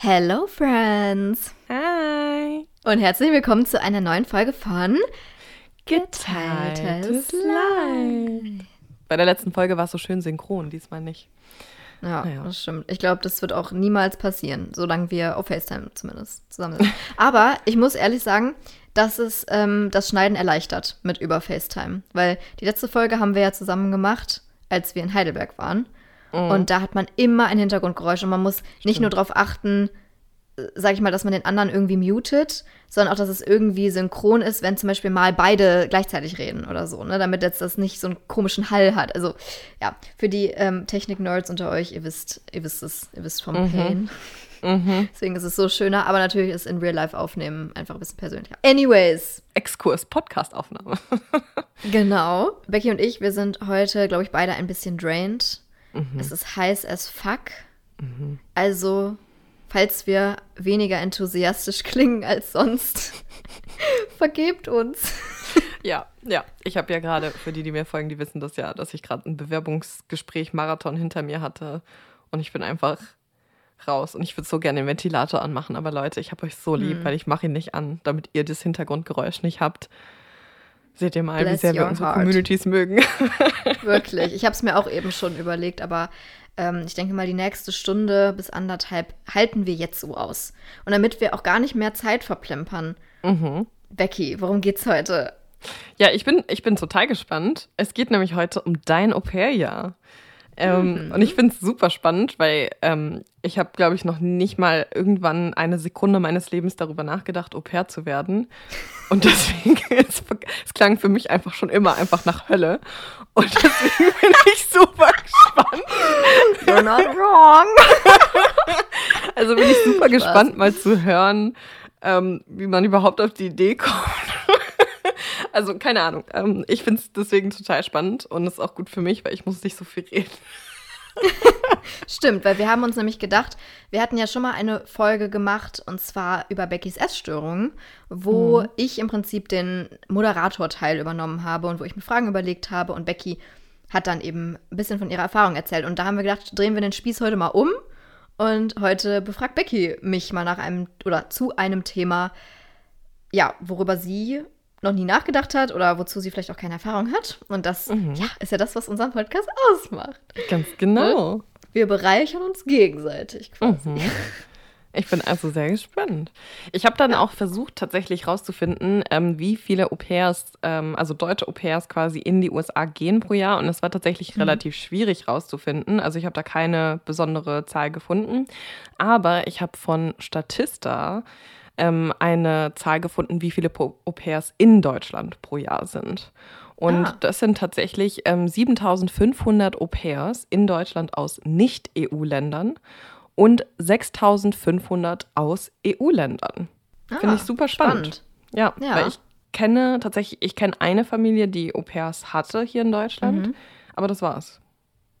Hello Friends! Hi! Und herzlich willkommen zu einer neuen Folge von Geteiltes Leid. Bei der letzten Folge war es so schön synchron, diesmal nicht. Ja, naja. das stimmt. Ich glaube, das wird auch niemals passieren, solange wir auf FaceTime zumindest zusammen sind. Aber ich muss ehrlich sagen, dass es ähm, das Schneiden erleichtert mit über FaceTime. Weil die letzte Folge haben wir ja zusammen gemacht, als wir in Heidelberg waren. Mhm. Und da hat man immer ein Hintergrundgeräusch und man muss Stimmt. nicht nur darauf achten, äh, sag ich mal, dass man den anderen irgendwie mutet, sondern auch, dass es irgendwie synchron ist, wenn zum Beispiel mal beide gleichzeitig reden oder so, ne? damit jetzt das nicht so einen komischen Hall hat. Also ja, für die ähm, Technik-Nerds unter euch, ihr wisst, ihr wisst es, ihr wisst vom mhm. Pain. Mhm. Deswegen ist es so schöner, aber natürlich ist in Real Life aufnehmen einfach ein bisschen persönlicher. Anyways. Exkurs, Podcast-Aufnahme. genau. Becky und ich, wir sind heute, glaube ich, beide ein bisschen drained Mhm. Es ist heiß as fuck. Mhm. Also, falls wir weniger enthusiastisch klingen als sonst, vergebt uns. Ja, ja. Ich habe ja gerade, für die, die mir folgen, die wissen das ja, dass ich gerade ein Bewerbungsgespräch Marathon hinter mir hatte. Und ich bin einfach raus. Und ich würde so gerne den Ventilator anmachen. Aber Leute, ich habe euch so lieb, mhm. weil ich mache ihn nicht an, damit ihr das Hintergrundgeräusch nicht habt. Seht ihr mal, Bless wie sehr wir unsere heart. Communities mögen. Wirklich. Ich habe es mir auch eben schon überlegt, aber ähm, ich denke mal, die nächste Stunde bis anderthalb halten wir jetzt so aus. Und damit wir auch gar nicht mehr Zeit verplempern. Mhm. Becky, worum geht's heute? Ja, ich bin, ich bin total gespannt. Es geht nämlich heute um dein Au-pair-Jahr. Ähm, mhm. Und ich finde es super spannend, weil ähm, ich habe, glaube ich, noch nicht mal irgendwann eine Sekunde meines Lebens darüber nachgedacht, Au pair zu werden. Und deswegen, es, es klang für mich einfach schon immer einfach nach Hölle. Und deswegen bin ich super gespannt. You're not wrong. also bin ich super Spaß. gespannt, mal zu hören, ähm, wie man überhaupt auf die Idee kommt. Also keine Ahnung. Ähm, ich finde es deswegen total spannend und es ist auch gut für mich, weil ich muss nicht so viel reden. Stimmt, weil wir haben uns nämlich gedacht, wir hatten ja schon mal eine Folge gemacht und zwar über Beckys Essstörungen, wo mhm. ich im Prinzip den Moderatorteil übernommen habe und wo ich mir Fragen überlegt habe und Becky hat dann eben ein bisschen von ihrer Erfahrung erzählt. Und da haben wir gedacht, drehen wir den Spieß heute mal um und heute befragt Becky mich mal nach einem oder zu einem Thema, ja, worüber sie noch nie nachgedacht hat oder wozu sie vielleicht auch keine Erfahrung hat. Und das mhm. ja, ist ja das, was unseren Podcast ausmacht. Ganz genau. Und wir bereichern uns gegenseitig quasi. Mhm. Ich bin also sehr gespannt. Ich habe dann auch versucht, tatsächlich rauszufinden, ähm, wie viele Au-pairs, ähm, also deutsche Au-pairs quasi in die USA gehen pro Jahr. Und es war tatsächlich mhm. relativ schwierig rauszufinden. Also ich habe da keine besondere Zahl gefunden. Aber ich habe von Statista ähm, eine Zahl gefunden, wie viele Au-pairs in Deutschland pro Jahr sind. Und ah. das sind tatsächlich ähm, 7500 Au-pairs in Deutschland aus Nicht-EU-Ländern und 6500 aus EU-Ländern. Ah, Finde ich super spannend. spannend. Ja, ja, weil ich kenne tatsächlich, ich kenne eine Familie, die Au-pairs hatte hier in Deutschland, mhm. aber das war's.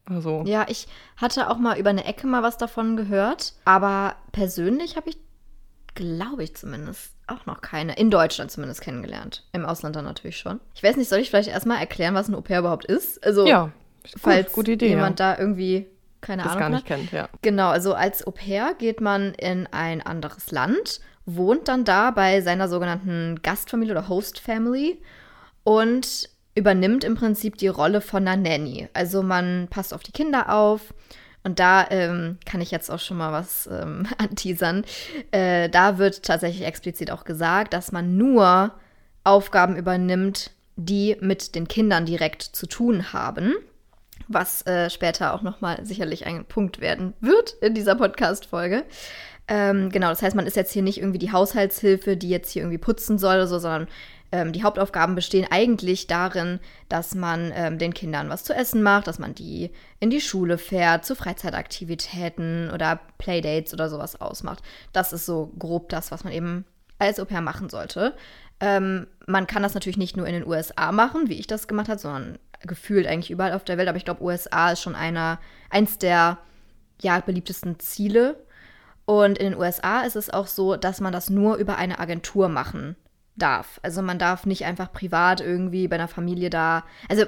Also. Ja, ich hatte auch mal über eine Ecke mal was davon gehört, aber persönlich habe ich glaube ich zumindest, auch noch keine, in Deutschland zumindest kennengelernt. Im Ausland dann natürlich schon. Ich weiß nicht, soll ich vielleicht erstmal erklären, was ein Au-pair überhaupt ist? Also, ja, falls gut, gute Idee, jemand ja. da irgendwie keine das Ahnung gar nicht kennt, ja. Genau, also als Au-pair geht man in ein anderes Land, wohnt dann da bei seiner sogenannten Gastfamilie oder Host Family und übernimmt im Prinzip die Rolle von einer Nanny. Also man passt auf die Kinder auf, und da ähm, kann ich jetzt auch schon mal was ähm, anteasern. Äh, da wird tatsächlich explizit auch gesagt, dass man nur Aufgaben übernimmt, die mit den Kindern direkt zu tun haben. Was äh, später auch nochmal sicherlich ein Punkt werden wird in dieser Podcast-Folge. Ähm, genau, das heißt, man ist jetzt hier nicht irgendwie die Haushaltshilfe, die jetzt hier irgendwie putzen soll oder so, sondern ähm, die Hauptaufgaben bestehen eigentlich darin, dass man ähm, den Kindern was zu essen macht, dass man die in die Schule fährt, zu Freizeitaktivitäten oder Playdates oder sowas ausmacht. Das ist so grob das, was man eben als Au-pair machen sollte. Ähm, man kann das natürlich nicht nur in den USA machen, wie ich das gemacht habe, sondern gefühlt eigentlich überall auf der Welt. Aber ich glaube, USA ist schon einer, eins der ja, beliebtesten Ziele. Und in den USA ist es auch so, dass man das nur über eine Agentur machen darf. Also man darf nicht einfach privat irgendwie bei einer Familie da. Also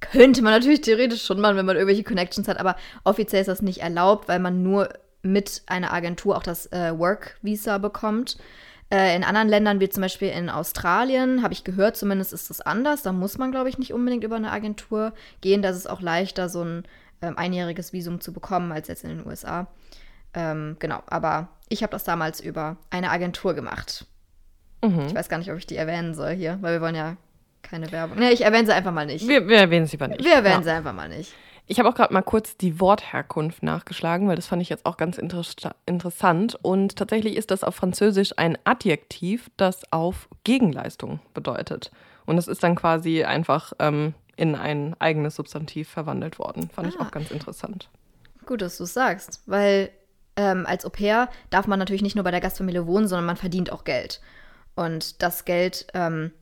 könnte man natürlich theoretisch schon machen, wenn man irgendwelche Connections hat, aber offiziell ist das nicht erlaubt, weil man nur mit einer Agentur auch das äh, Work Visa bekommt. Äh, in anderen Ländern, wie zum Beispiel in Australien, habe ich gehört, zumindest ist das anders. Da muss man, glaube ich, nicht unbedingt über eine Agentur gehen. Da ist es auch leichter, so ein ähm, einjähriges Visum zu bekommen, als jetzt in den USA. Ähm, genau, aber ich habe das damals über eine Agentur gemacht. Mhm. Ich weiß gar nicht, ob ich die erwähnen soll hier, weil wir wollen ja keine Werbung. Nee, ich erwähne sie einfach mal nicht. Wir, wir erwähnen sie aber nicht. Wir erwähnen ja. sie einfach mal nicht. Ich habe auch gerade mal kurz die Wortherkunft nachgeschlagen, weil das fand ich jetzt auch ganz inter interessant. Und tatsächlich ist das auf Französisch ein Adjektiv, das auf Gegenleistung bedeutet. Und es ist dann quasi einfach ähm, in ein eigenes Substantiv verwandelt worden. Fand ah. ich auch ganz interessant. Gut, dass du es sagst, weil ähm, als Au pair darf man natürlich nicht nur bei der Gastfamilie wohnen, sondern man verdient auch Geld. Und das Geld ähm,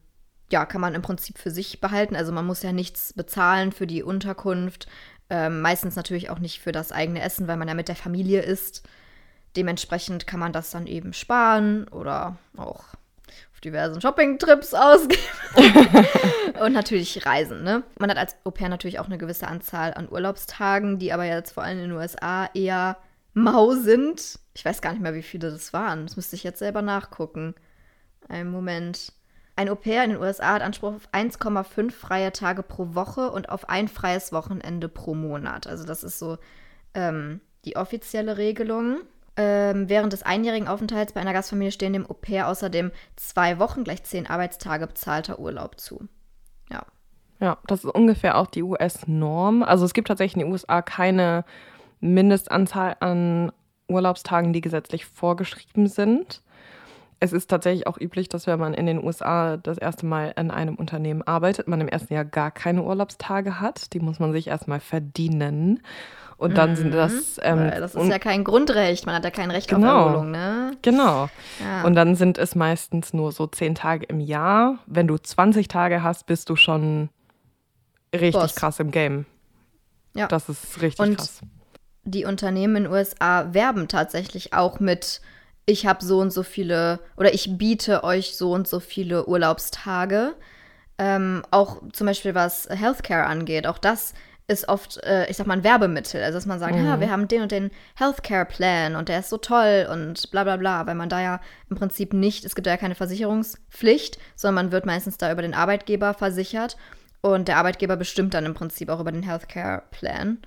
ja, kann man im Prinzip für sich behalten. Also man muss ja nichts bezahlen für die Unterkunft. Ähm, meistens natürlich auch nicht für das eigene Essen, weil man ja mit der Familie ist. Dementsprechend kann man das dann eben sparen oder auch auf diversen Shopping-Trips ausgeben. und natürlich reisen, ne? Man hat als Au pair natürlich auch eine gewisse Anzahl an Urlaubstagen, die aber jetzt vor allem in den USA eher mau sind. Ich weiß gar nicht mehr, wie viele das waren. Das müsste ich jetzt selber nachgucken. Einen Moment. Ein Au-pair in den USA hat Anspruch auf 1,5 freie Tage pro Woche und auf ein freies Wochenende pro Monat. Also das ist so ähm, die offizielle Regelung. Ähm, während des einjährigen Aufenthalts bei einer Gastfamilie stehen dem Au-pair außerdem zwei Wochen gleich zehn Arbeitstage bezahlter Urlaub zu. Ja. Ja, das ist ungefähr auch die US-Norm. Also es gibt tatsächlich in den USA keine Mindestanzahl an Urlaubstagen, die gesetzlich vorgeschrieben sind es ist tatsächlich auch üblich, dass wenn man in den USA das erste Mal in einem Unternehmen arbeitet, man im ersten Jahr gar keine Urlaubstage hat. Die muss man sich erstmal verdienen. Und dann mhm. sind das. Ähm, das ist ja kein Grundrecht, man hat ja kein Recht genau, auf Erholung, ne? Genau. Ja. Und dann sind es meistens nur so zehn Tage im Jahr. Wenn du 20 Tage hast, bist du schon richtig Boss. krass im Game. Ja. Das ist richtig Und krass. Die Unternehmen in den USA werben tatsächlich auch mit ich habe so und so viele oder ich biete euch so und so viele Urlaubstage. Ähm, auch zum Beispiel was Healthcare angeht, auch das ist oft, äh, ich sag mal, ein Werbemittel. Also, dass man sagt, mhm. ja, wir haben den und den Healthcare-Plan und der ist so toll und bla bla bla, weil man da ja im Prinzip nicht, es gibt ja keine Versicherungspflicht, sondern man wird meistens da über den Arbeitgeber versichert und der Arbeitgeber bestimmt dann im Prinzip auch über den Healthcare-Plan.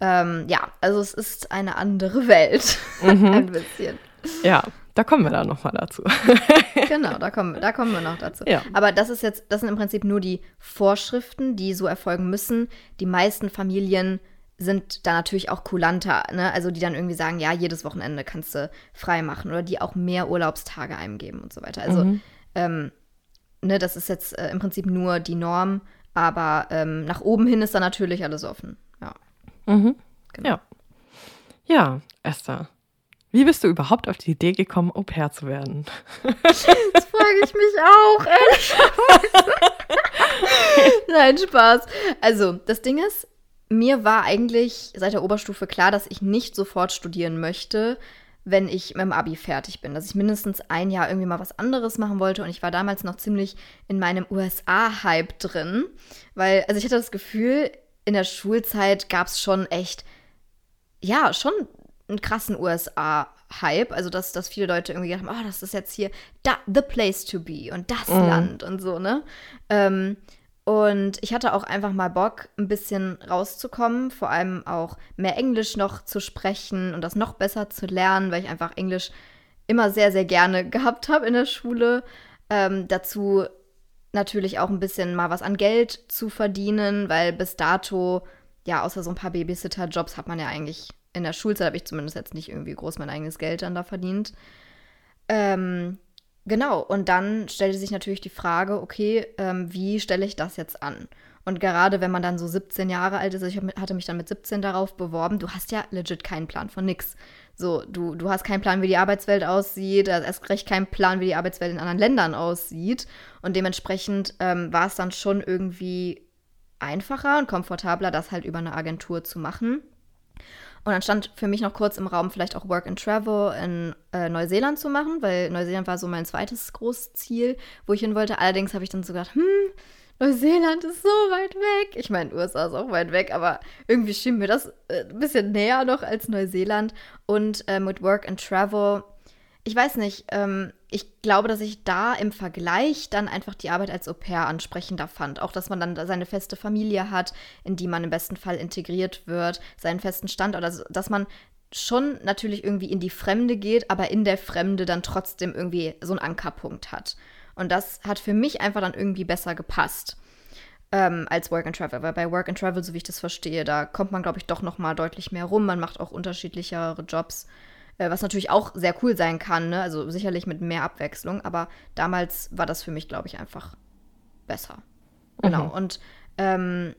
Ähm, ja, also es ist eine andere Welt. Mhm. ein bisschen. Ja, da kommen wir dann nochmal dazu. genau, da kommen, da kommen wir noch dazu. Ja. Aber das ist jetzt, das sind im Prinzip nur die Vorschriften, die so erfolgen müssen. Die meisten Familien sind da natürlich auch kulanter, ne? Also die dann irgendwie sagen, ja, jedes Wochenende kannst du frei machen oder die auch mehr Urlaubstage eingeben und so weiter. Also, mhm. ähm, ne, das ist jetzt äh, im Prinzip nur die Norm, aber ähm, nach oben hin ist da natürlich alles offen. Ja. Mhm. Genau. Ja. Ja, Esther. Wie bist du überhaupt auf die Idee gekommen, Au pair zu werden? Das frage ich mich auch, ehrlich. Nein, Spaß. Also, das Ding ist, mir war eigentlich seit der Oberstufe klar, dass ich nicht sofort studieren möchte, wenn ich mit dem Abi fertig bin. Dass ich mindestens ein Jahr irgendwie mal was anderes machen wollte. Und ich war damals noch ziemlich in meinem USA-Hype drin. Weil, also ich hatte das Gefühl, in der Schulzeit gab es schon echt, ja, schon einen krassen USA-Hype. Also, dass, dass viele Leute irgendwie gedacht haben, oh, das ist jetzt hier da, the place to be und das mhm. Land und so, ne? Ähm, und ich hatte auch einfach mal Bock, ein bisschen rauszukommen, vor allem auch mehr Englisch noch zu sprechen und das noch besser zu lernen, weil ich einfach Englisch immer sehr, sehr gerne gehabt habe in der Schule. Ähm, dazu natürlich auch ein bisschen mal was an Geld zu verdienen, weil bis dato, ja, außer so ein paar Babysitter-Jobs hat man ja eigentlich in der Schulzeit habe ich zumindest jetzt nicht irgendwie groß mein eigenes Geld dann da verdient. Ähm, genau, und dann stellte sich natürlich die Frage, okay, ähm, wie stelle ich das jetzt an? Und gerade wenn man dann so 17 Jahre alt ist, also ich hatte mich dann mit 17 darauf beworben, du hast ja legit keinen Plan von nix. So, du, du hast keinen Plan, wie die Arbeitswelt aussieht, hast erst recht keinen Plan, wie die Arbeitswelt in anderen Ländern aussieht. Und dementsprechend ähm, war es dann schon irgendwie einfacher und komfortabler, das halt über eine Agentur zu machen. Und dann stand für mich noch kurz im Raum, vielleicht auch Work and Travel in äh, Neuseeland zu machen, weil Neuseeland war so mein zweites Großziel, wo ich hin wollte. Allerdings habe ich dann so gedacht, hm, Neuseeland ist so weit weg. Ich meine, USA ist auch weit weg, aber irgendwie schien mir das äh, ein bisschen näher noch als Neuseeland. Und äh, mit Work and Travel, ich weiß nicht, ähm, ich glaube, dass ich da im Vergleich dann einfach die Arbeit als Au pair ansprechender fand. Auch, dass man dann seine feste Familie hat, in die man im besten Fall integriert wird, seinen festen Standort, also dass man schon natürlich irgendwie in die Fremde geht, aber in der Fremde dann trotzdem irgendwie so einen Ankerpunkt hat. Und das hat für mich einfach dann irgendwie besser gepasst ähm, als Work and Travel. Weil bei Work and Travel, so wie ich das verstehe, da kommt man, glaube ich, doch noch mal deutlich mehr rum. Man macht auch unterschiedlichere Jobs, was natürlich auch sehr cool sein kann. Ne? Also sicherlich mit mehr Abwechslung. Aber damals war das für mich, glaube ich, einfach besser. Genau. Mhm. Und ähm,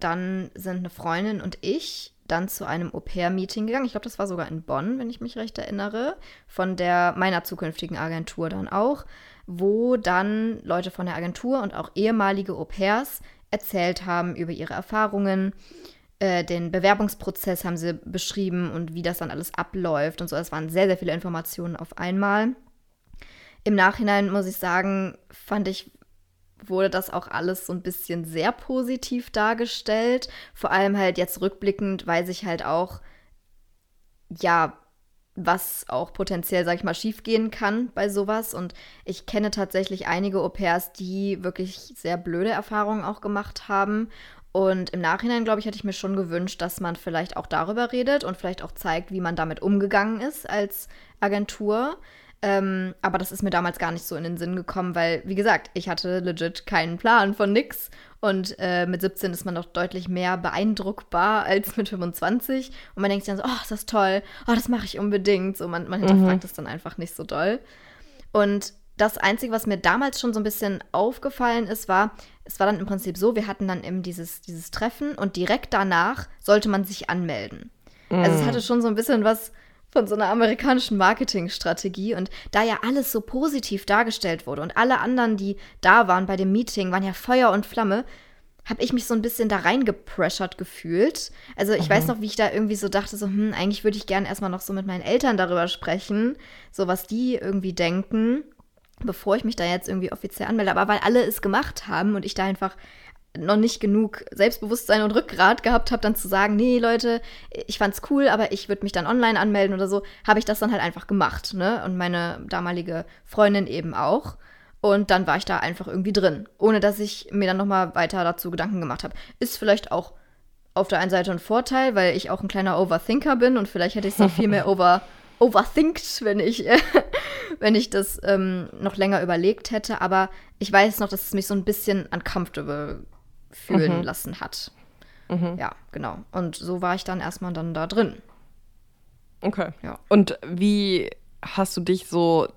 dann sind eine Freundin und ich dann zu einem Au-pair-Meeting gegangen. Ich glaube, das war sogar in Bonn, wenn ich mich recht erinnere, von der meiner zukünftigen Agentur dann auch wo dann Leute von der Agentur und auch ehemalige Au-pairs erzählt haben über ihre Erfahrungen. Äh, den Bewerbungsprozess haben sie beschrieben und wie das dann alles abläuft und so. Es waren sehr, sehr viele Informationen auf einmal. Im Nachhinein muss ich sagen, fand ich, wurde das auch alles so ein bisschen sehr positiv dargestellt. Vor allem halt jetzt rückblickend weiß ich halt auch, ja, was auch potenziell, sag ich mal, schiefgehen kann bei sowas. Und ich kenne tatsächlich einige Au-pairs, die wirklich sehr blöde Erfahrungen auch gemacht haben. Und im Nachhinein, glaube ich, hätte ich mir schon gewünscht, dass man vielleicht auch darüber redet und vielleicht auch zeigt, wie man damit umgegangen ist als Agentur. Ähm, aber das ist mir damals gar nicht so in den Sinn gekommen, weil, wie gesagt, ich hatte legit keinen Plan von nix. Und äh, mit 17 ist man doch deutlich mehr beeindruckbar als mit 25. Und man denkt sich dann so, oh, ist das toll, oh, das mache ich unbedingt. So, man, man hinterfragt mhm. es dann einfach nicht so doll. Und das Einzige, was mir damals schon so ein bisschen aufgefallen ist, war, es war dann im Prinzip so, wir hatten dann eben dieses, dieses Treffen und direkt danach sollte man sich anmelden. Mhm. Also es mhm. hatte schon so ein bisschen was von so einer amerikanischen Marketingstrategie und da ja alles so positiv dargestellt wurde und alle anderen, die da waren bei dem Meeting, waren ja Feuer und Flamme, habe ich mich so ein bisschen da reingepressured gefühlt. Also ich mhm. weiß noch, wie ich da irgendwie so dachte, so, hm, eigentlich würde ich gerne erstmal noch so mit meinen Eltern darüber sprechen, so was die irgendwie denken, bevor ich mich da jetzt irgendwie offiziell anmelde. Aber weil alle es gemacht haben und ich da einfach noch nicht genug Selbstbewusstsein und Rückgrat gehabt habe, dann zu sagen, nee, Leute, ich fand's cool, aber ich würde mich dann online anmelden oder so, habe ich das dann halt einfach gemacht, ne? Und meine damalige Freundin eben auch. Und dann war ich da einfach irgendwie drin, ohne dass ich mir dann nochmal weiter dazu Gedanken gemacht habe. Ist vielleicht auch auf der einen Seite ein Vorteil, weil ich auch ein kleiner Overthinker bin und vielleicht hätte ich es noch viel mehr over, overthinkt, wenn ich, wenn ich das ähm, noch länger überlegt hätte. Aber ich weiß noch, dass es mich so ein bisschen uncomfortable fühlen mhm. lassen hat. Mhm. Ja, genau. Und so war ich dann erstmal dann da drin. Okay. Ja. Und wie hast du dich so,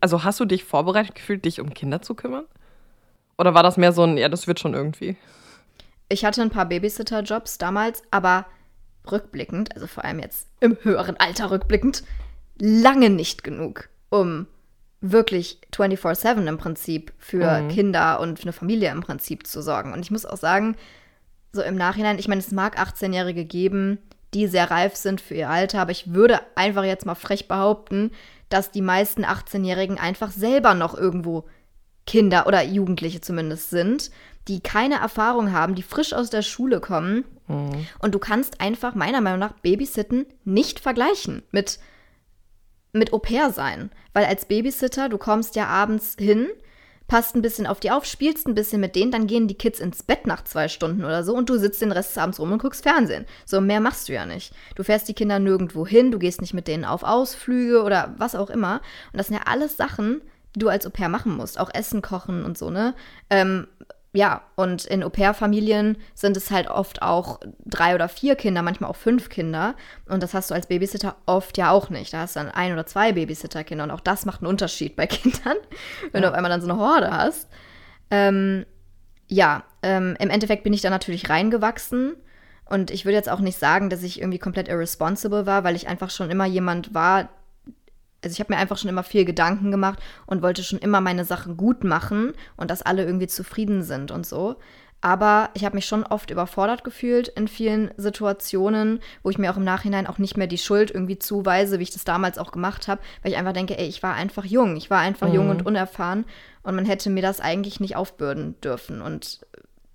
also hast du dich vorbereitet gefühlt, dich um Kinder zu kümmern? Oder war das mehr so ein, ja, das wird schon irgendwie? Ich hatte ein paar Babysitter-Jobs damals, aber rückblickend, also vor allem jetzt im höheren Alter rückblickend, lange nicht genug, um wirklich 24-7 im Prinzip für mhm. Kinder und für eine Familie im Prinzip zu sorgen. Und ich muss auch sagen, so im Nachhinein, ich meine, es mag 18-Jährige geben, die sehr reif sind für ihr Alter, aber ich würde einfach jetzt mal frech behaupten, dass die meisten 18-Jährigen einfach selber noch irgendwo Kinder oder Jugendliche zumindest sind, die keine Erfahrung haben, die frisch aus der Schule kommen. Mhm. Und du kannst einfach meiner Meinung nach Babysitten nicht vergleichen mit mit Au pair sein. Weil als Babysitter, du kommst ja abends hin, passt ein bisschen auf die auf, spielst ein bisschen mit denen, dann gehen die Kids ins Bett nach zwei Stunden oder so und du sitzt den Rest des Abends rum und guckst Fernsehen. So mehr machst du ja nicht. Du fährst die Kinder nirgendwo hin, du gehst nicht mit denen auf Ausflüge oder was auch immer. Und das sind ja alles Sachen, die du als Au pair machen musst. Auch Essen kochen und so, ne? Ähm, ja, und in Au-pair-Familien sind es halt oft auch drei oder vier Kinder, manchmal auch fünf Kinder. Und das hast du als Babysitter oft ja auch nicht. Da hast du dann ein oder zwei Babysitterkinder. Und auch das macht einen Unterschied bei Kindern, wenn ja. du auf einmal dann so eine Horde hast. Ähm, ja, ähm, im Endeffekt bin ich da natürlich reingewachsen. Und ich würde jetzt auch nicht sagen, dass ich irgendwie komplett irresponsible war, weil ich einfach schon immer jemand war, also ich habe mir einfach schon immer viel Gedanken gemacht und wollte schon immer meine Sachen gut machen und dass alle irgendwie zufrieden sind und so. Aber ich habe mich schon oft überfordert gefühlt in vielen Situationen, wo ich mir auch im Nachhinein auch nicht mehr die Schuld irgendwie zuweise, wie ich das damals auch gemacht habe, weil ich einfach denke, ey, ich war einfach jung, ich war einfach mhm. jung und unerfahren und man hätte mir das eigentlich nicht aufbürden dürfen. Und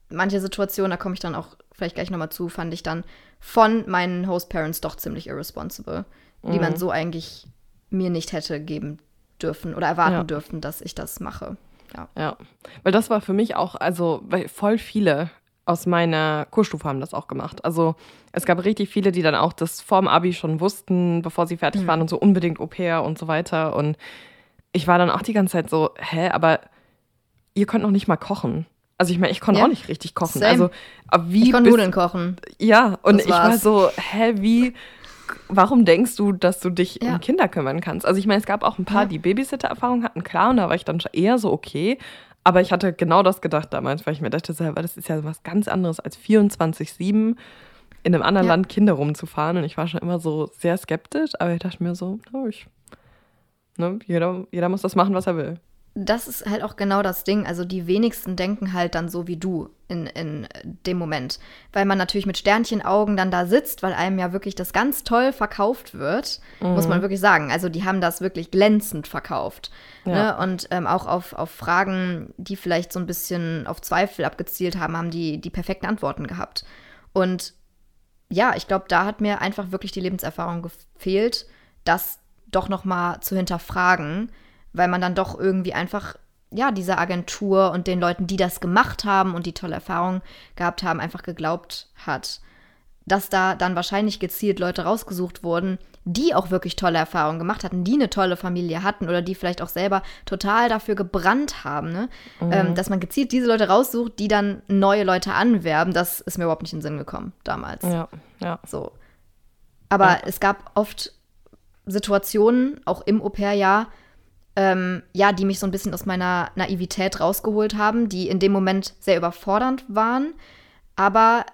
manche Situationen, da komme ich dann auch vielleicht gleich nochmal zu, fand ich dann von meinen Host-Parents doch ziemlich irresponsible, mhm. die man so eigentlich mir nicht hätte geben dürfen oder erwarten ja. dürfen, dass ich das mache. Ja. ja, weil das war für mich auch, also weil voll viele aus meiner Kurstufe haben das auch gemacht. Also es gab richtig viele, die dann auch das vorm Abi schon wussten, bevor sie fertig mhm. waren und so unbedingt Au pair und so weiter. Und ich war dann auch die ganze Zeit so, hä, aber ihr könnt noch nicht mal kochen. Also ich meine, ich konnte ja. auch nicht richtig kochen. Same. Also wie ich konnte Nudeln kochen. Ja, und ich war so, hä, wie warum denkst du, dass du dich ja. um Kinder kümmern kannst? Also ich meine, es gab auch ein paar, ja. die Babysitter-Erfahrung hatten, klar, und da war ich dann eher so okay. Aber ich hatte genau das gedacht damals, weil ich mir dachte, selber, das ist ja was ganz anderes als 24-7 in einem anderen ja. Land Kinder rumzufahren. Und ich war schon immer so sehr skeptisch, aber ich dachte mir so, oh, ich, ne, jeder, jeder muss das machen, was er will das ist halt auch genau das Ding. Also die wenigsten denken halt dann so wie du in, in dem Moment. Weil man natürlich mit Sternchenaugen dann da sitzt, weil einem ja wirklich das ganz toll verkauft wird, mhm. muss man mhm. wirklich sagen. Also die haben das wirklich glänzend verkauft. Ja. Ne? Und ähm, auch auf, auf Fragen, die vielleicht so ein bisschen auf Zweifel abgezielt haben, haben die die perfekten Antworten gehabt. Und ja, ich glaube, da hat mir einfach wirklich die Lebenserfahrung gefehlt, das doch noch mal zu hinterfragen weil man dann doch irgendwie einfach, ja, dieser Agentur und den Leuten, die das gemacht haben und die tolle Erfahrungen gehabt haben, einfach geglaubt hat. Dass da dann wahrscheinlich gezielt Leute rausgesucht wurden, die auch wirklich tolle Erfahrungen gemacht hatten, die eine tolle Familie hatten oder die vielleicht auch selber total dafür gebrannt haben, ne? Mhm. Ähm, dass man gezielt diese Leute raussucht, die dann neue Leute anwerben, das ist mir überhaupt nicht in den Sinn gekommen damals. Ja, ja. So. Aber ja. es gab oft Situationen, auch im Au-pair-Jahr, ähm, ja, die mich so ein bisschen aus meiner Naivität rausgeholt haben, die in dem Moment sehr überfordernd waren, aber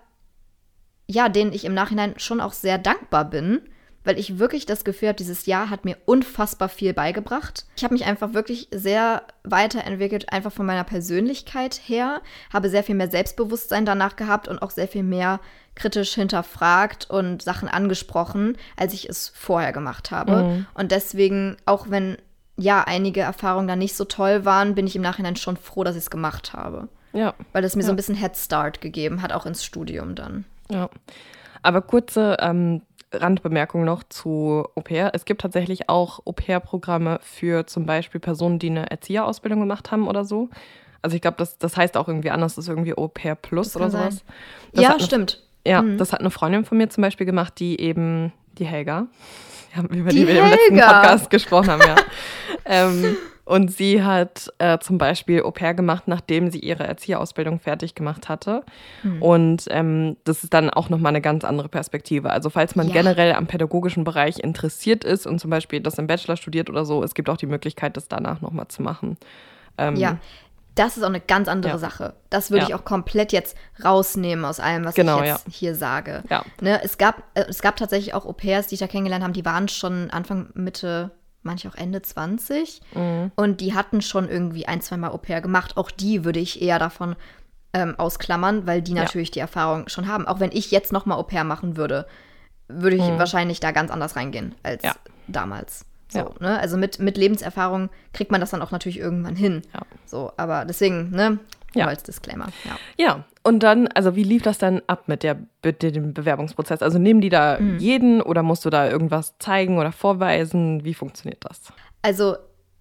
ja, denen ich im Nachhinein schon auch sehr dankbar bin, weil ich wirklich das Gefühl habe, dieses Jahr hat mir unfassbar viel beigebracht. Ich habe mich einfach wirklich sehr weiterentwickelt, einfach von meiner Persönlichkeit her, habe sehr viel mehr Selbstbewusstsein danach gehabt und auch sehr viel mehr kritisch hinterfragt und Sachen angesprochen, als ich es vorher gemacht habe. Mhm. Und deswegen, auch wenn ja, einige Erfahrungen da nicht so toll waren, bin ich im Nachhinein schon froh, dass ich es gemacht habe. Ja. Weil es mir ja. so ein bisschen Head Start gegeben hat, auch ins Studium dann. Ja. Aber kurze ähm, Randbemerkung noch zu Au pair. Es gibt tatsächlich auch Au pair-Programme für zum Beispiel Personen, die eine Erzieherausbildung gemacht haben oder so. Also ich glaube, das, das heißt auch irgendwie anders, das ist irgendwie Au pair Plus oder sowas. ja, eine, stimmt. Ja, mhm. das hat eine Freundin von mir zum Beispiel gemacht, die eben, die Helga, über die, die wir im letzten Podcast gesprochen haben, ja. ähm, und sie hat äh, zum Beispiel Au pair gemacht, nachdem sie ihre Erzieherausbildung fertig gemacht hatte. Mhm. Und ähm, das ist dann auch nochmal eine ganz andere Perspektive. Also falls man ja. generell am pädagogischen Bereich interessiert ist und zum Beispiel das im Bachelor studiert oder so, es gibt auch die Möglichkeit, das danach nochmal zu machen. Ähm, ja, das ist auch eine ganz andere ja. Sache. Das würde ja. ich auch komplett jetzt rausnehmen aus allem, was genau, ich jetzt hier sage. Ne, es, gab, äh, es gab tatsächlich auch Au-pairs, die ich da kennengelernt habe, die waren schon Anfang, Mitte, manche auch Ende 20. Mhm. Und die hatten schon irgendwie ein, zwei Mal Au-pair gemacht. Auch die würde ich eher davon ähm, ausklammern, weil die natürlich die Erfahrung schon haben. Auch wenn ich jetzt noch mal Au-pair machen würde, würde ich mhm. wahrscheinlich da ganz anders reingehen als damals. So, ja. ne? Also mit, mit Lebenserfahrung kriegt man das dann auch natürlich irgendwann hin. Ja. So, aber deswegen, ne? Ja. Als Disclaimer. Ja. ja, und dann, also wie lief das dann ab mit, der, mit dem Bewerbungsprozess? Also nehmen die da mhm. jeden oder musst du da irgendwas zeigen oder vorweisen? Wie funktioniert das? Also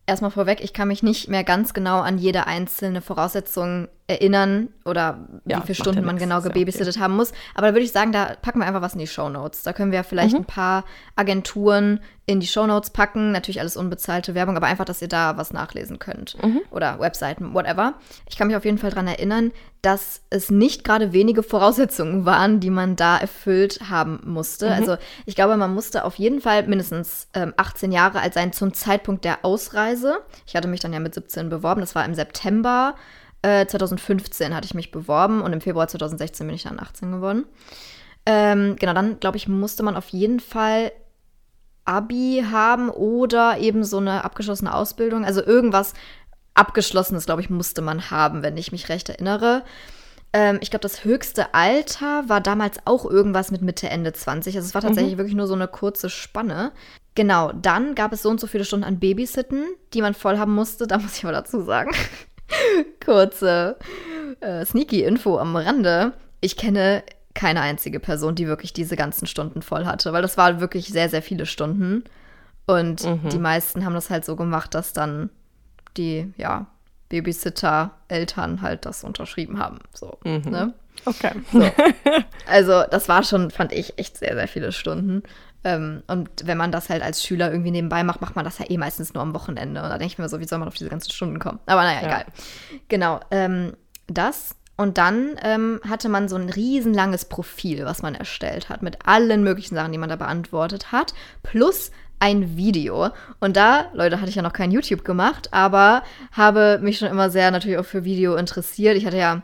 erstmal vorweg, ich kann mich nicht mehr ganz genau an jede einzelne Voraussetzung erinnern oder ja, wie viele Stunden ja man genau gebabysittet okay. haben muss. Aber da würde ich sagen, da packen wir einfach was in die Show Notes. Da können wir vielleicht mhm. ein paar Agenturen in die Show Notes packen. Natürlich alles unbezahlte Werbung, aber einfach, dass ihr da was nachlesen könnt. Mhm. Oder Webseiten, whatever. Ich kann mich auf jeden Fall daran erinnern, dass es nicht gerade wenige Voraussetzungen waren, die man da erfüllt haben musste. Mhm. Also ich glaube, man musste auf jeden Fall mindestens ähm, 18 Jahre alt sein zum Zeitpunkt der Ausreise. Ich hatte mich dann ja mit 17 beworben. Das war im September 2015 äh, hatte ich mich beworben und im Februar 2016 bin ich dann 18 geworden. Ähm, genau, dann glaube ich, musste man auf jeden Fall Abi haben oder eben so eine abgeschlossene Ausbildung. Also irgendwas Abgeschlossenes, glaube ich, musste man haben, wenn ich mich recht erinnere. Ähm, ich glaube, das höchste Alter war damals auch irgendwas mit Mitte, Ende 20. Also es war tatsächlich mhm. wirklich nur so eine kurze Spanne. Genau, dann gab es so und so viele Stunden an Babysitten, die man voll haben musste. Da muss ich aber dazu sagen. Kurze äh, sneaky Info am Rande. Ich kenne keine einzige Person, die wirklich diese ganzen Stunden voll hatte, weil das waren wirklich sehr, sehr viele Stunden. Und mhm. die meisten haben das halt so gemacht, dass dann die, ja, Babysitter, Eltern halt das unterschrieben haben. So, mhm. ne? Okay. So. Also, das war schon, fand ich, echt sehr, sehr viele Stunden. Ähm, und wenn man das halt als Schüler irgendwie nebenbei macht, macht man das ja eh meistens nur am Wochenende. Und da denke ich mir so, wie soll man auf diese ganzen Stunden kommen? Aber naja, ja. egal. Genau. Ähm, das. Und dann ähm, hatte man so ein riesenlanges Profil, was man erstellt hat, mit allen möglichen Sachen, die man da beantwortet hat, plus ein Video. Und da, Leute, hatte ich ja noch kein YouTube gemacht, aber habe mich schon immer sehr natürlich auch für Video interessiert. Ich hatte ja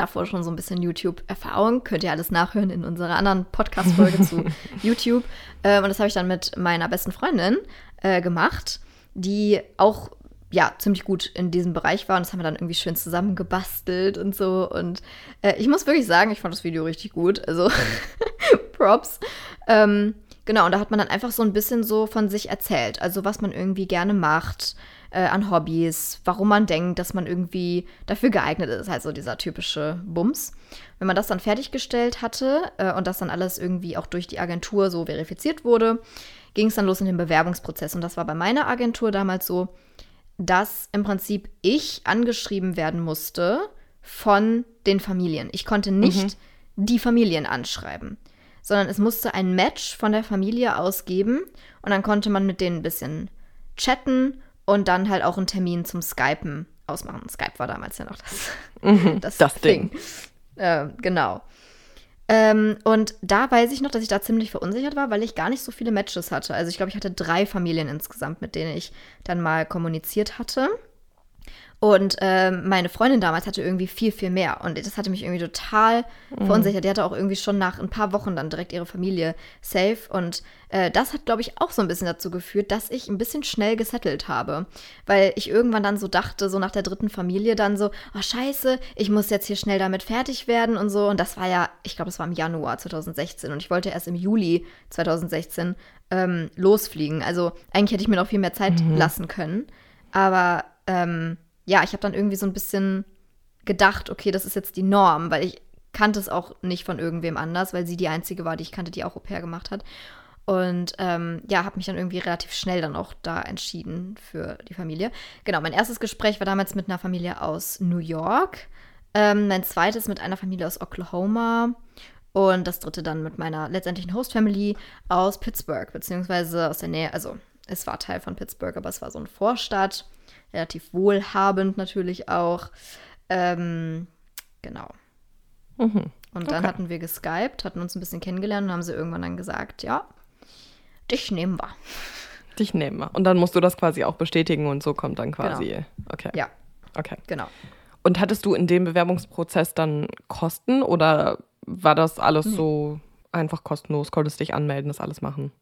davor schon so ein bisschen YouTube-Erfahrung. Könnt ihr alles nachhören in unserer anderen Podcast-Folge zu YouTube. Ähm, und das habe ich dann mit meiner besten Freundin äh, gemacht, die auch ja, ziemlich gut in diesem Bereich war. Und das haben wir dann irgendwie schön zusammengebastelt und so. Und äh, ich muss wirklich sagen, ich fand das Video richtig gut. Also Props. Ähm, genau, und da hat man dann einfach so ein bisschen so von sich erzählt. Also was man irgendwie gerne macht, äh, an Hobbys, warum man denkt, dass man irgendwie dafür geeignet ist. Halt so dieser typische Bums. Wenn man das dann fertiggestellt hatte äh, und das dann alles irgendwie auch durch die Agentur so verifiziert wurde, ging es dann los in den Bewerbungsprozess. Und das war bei meiner Agentur damals so, dass im Prinzip ich angeschrieben werden musste von den Familien. Ich konnte nicht mhm. die Familien anschreiben, sondern es musste ein Match von der Familie ausgeben und dann konnte man mit denen ein bisschen chatten und dann halt auch einen Termin zum Skypen ausmachen. Skype war damals ja noch das, mhm, das, das Ding. Ding. Äh, genau. Ähm, und da weiß ich noch, dass ich da ziemlich verunsichert war, weil ich gar nicht so viele Matches hatte. Also ich glaube, ich hatte drei Familien insgesamt, mit denen ich dann mal kommuniziert hatte. Und ähm, meine Freundin damals hatte irgendwie viel, viel mehr. Und das hatte mich irgendwie total mhm. verunsichert. Die hatte auch irgendwie schon nach ein paar Wochen dann direkt ihre Familie safe. Und äh, das hat, glaube ich, auch so ein bisschen dazu geführt, dass ich ein bisschen schnell gesettelt habe. Weil ich irgendwann dann so dachte, so nach der dritten Familie dann so, oh scheiße, ich muss jetzt hier schnell damit fertig werden und so. Und das war ja, ich glaube, das war im Januar 2016. Und ich wollte erst im Juli 2016 ähm, losfliegen. Also eigentlich hätte ich mir noch viel mehr Zeit mhm. lassen können. Aber ähm, ja, ich habe dann irgendwie so ein bisschen gedacht, okay, das ist jetzt die Norm, weil ich kannte es auch nicht von irgendwem anders, weil sie die einzige war, die ich kannte, die auch Au pair gemacht hat. Und ähm, ja, habe mich dann irgendwie relativ schnell dann auch da entschieden für die Familie. Genau, mein erstes Gespräch war damals mit einer Familie aus New York. Ähm, mein zweites mit einer Familie aus Oklahoma. Und das dritte dann mit meiner letztendlichen Host-Family aus Pittsburgh, beziehungsweise aus der Nähe, also es war Teil von Pittsburgh, aber es war so eine Vorstadt relativ wohlhabend natürlich auch. Ähm, genau. Mhm. Und dann okay. hatten wir geskypt, hatten uns ein bisschen kennengelernt und haben sie irgendwann dann gesagt, ja, dich nehmen wir. Dich nehmen wir. Und dann musst du das quasi auch bestätigen und so kommt dann quasi. Genau. Okay. Ja. Okay. Genau. Und hattest du in dem Bewerbungsprozess dann Kosten oder war das alles mhm. so einfach kostenlos? Konntest dich anmelden, das alles machen?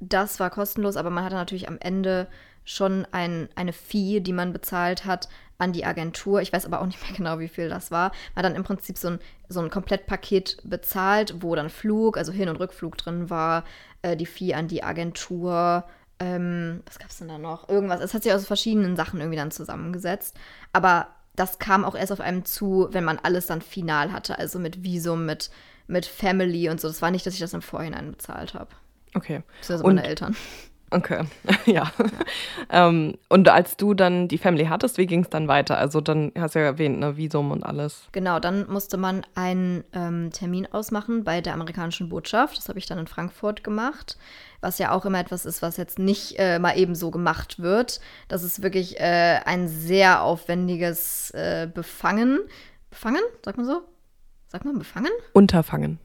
Das war kostenlos, aber man hatte natürlich am Ende schon ein, eine Fee, die man bezahlt hat an die Agentur. Ich weiß aber auch nicht mehr genau, wie viel das war. Man hat dann im Prinzip so ein, so ein Komplettpaket bezahlt, wo dann Flug, also Hin- und Rückflug drin war, äh, die Fee an die Agentur. Ähm, was gab es denn da noch? Irgendwas. Es hat sich aus verschiedenen Sachen irgendwie dann zusammengesetzt. Aber das kam auch erst auf einem zu, wenn man alles dann final hatte. Also mit Visum, mit, mit Family und so. Das war nicht, dass ich das im Vorhinein bezahlt habe. Okay. Das sind meine Eltern. Okay, ja. ähm, und als du dann die Family hattest, wie ging es dann weiter? Also dann hast du ja erwähnt, ne, Visum und alles. Genau, dann musste man einen ähm, Termin ausmachen bei der amerikanischen Botschaft. Das habe ich dann in Frankfurt gemacht. Was ja auch immer etwas ist, was jetzt nicht äh, mal eben so gemacht wird. Das ist wirklich äh, ein sehr aufwendiges äh, Befangen. Befangen? Sagt man so? Sagt man befangen? Unterfangen.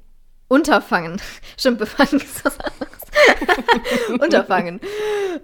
Unterfangen. Stimmt, befangen ist was anderes. Unterfangen.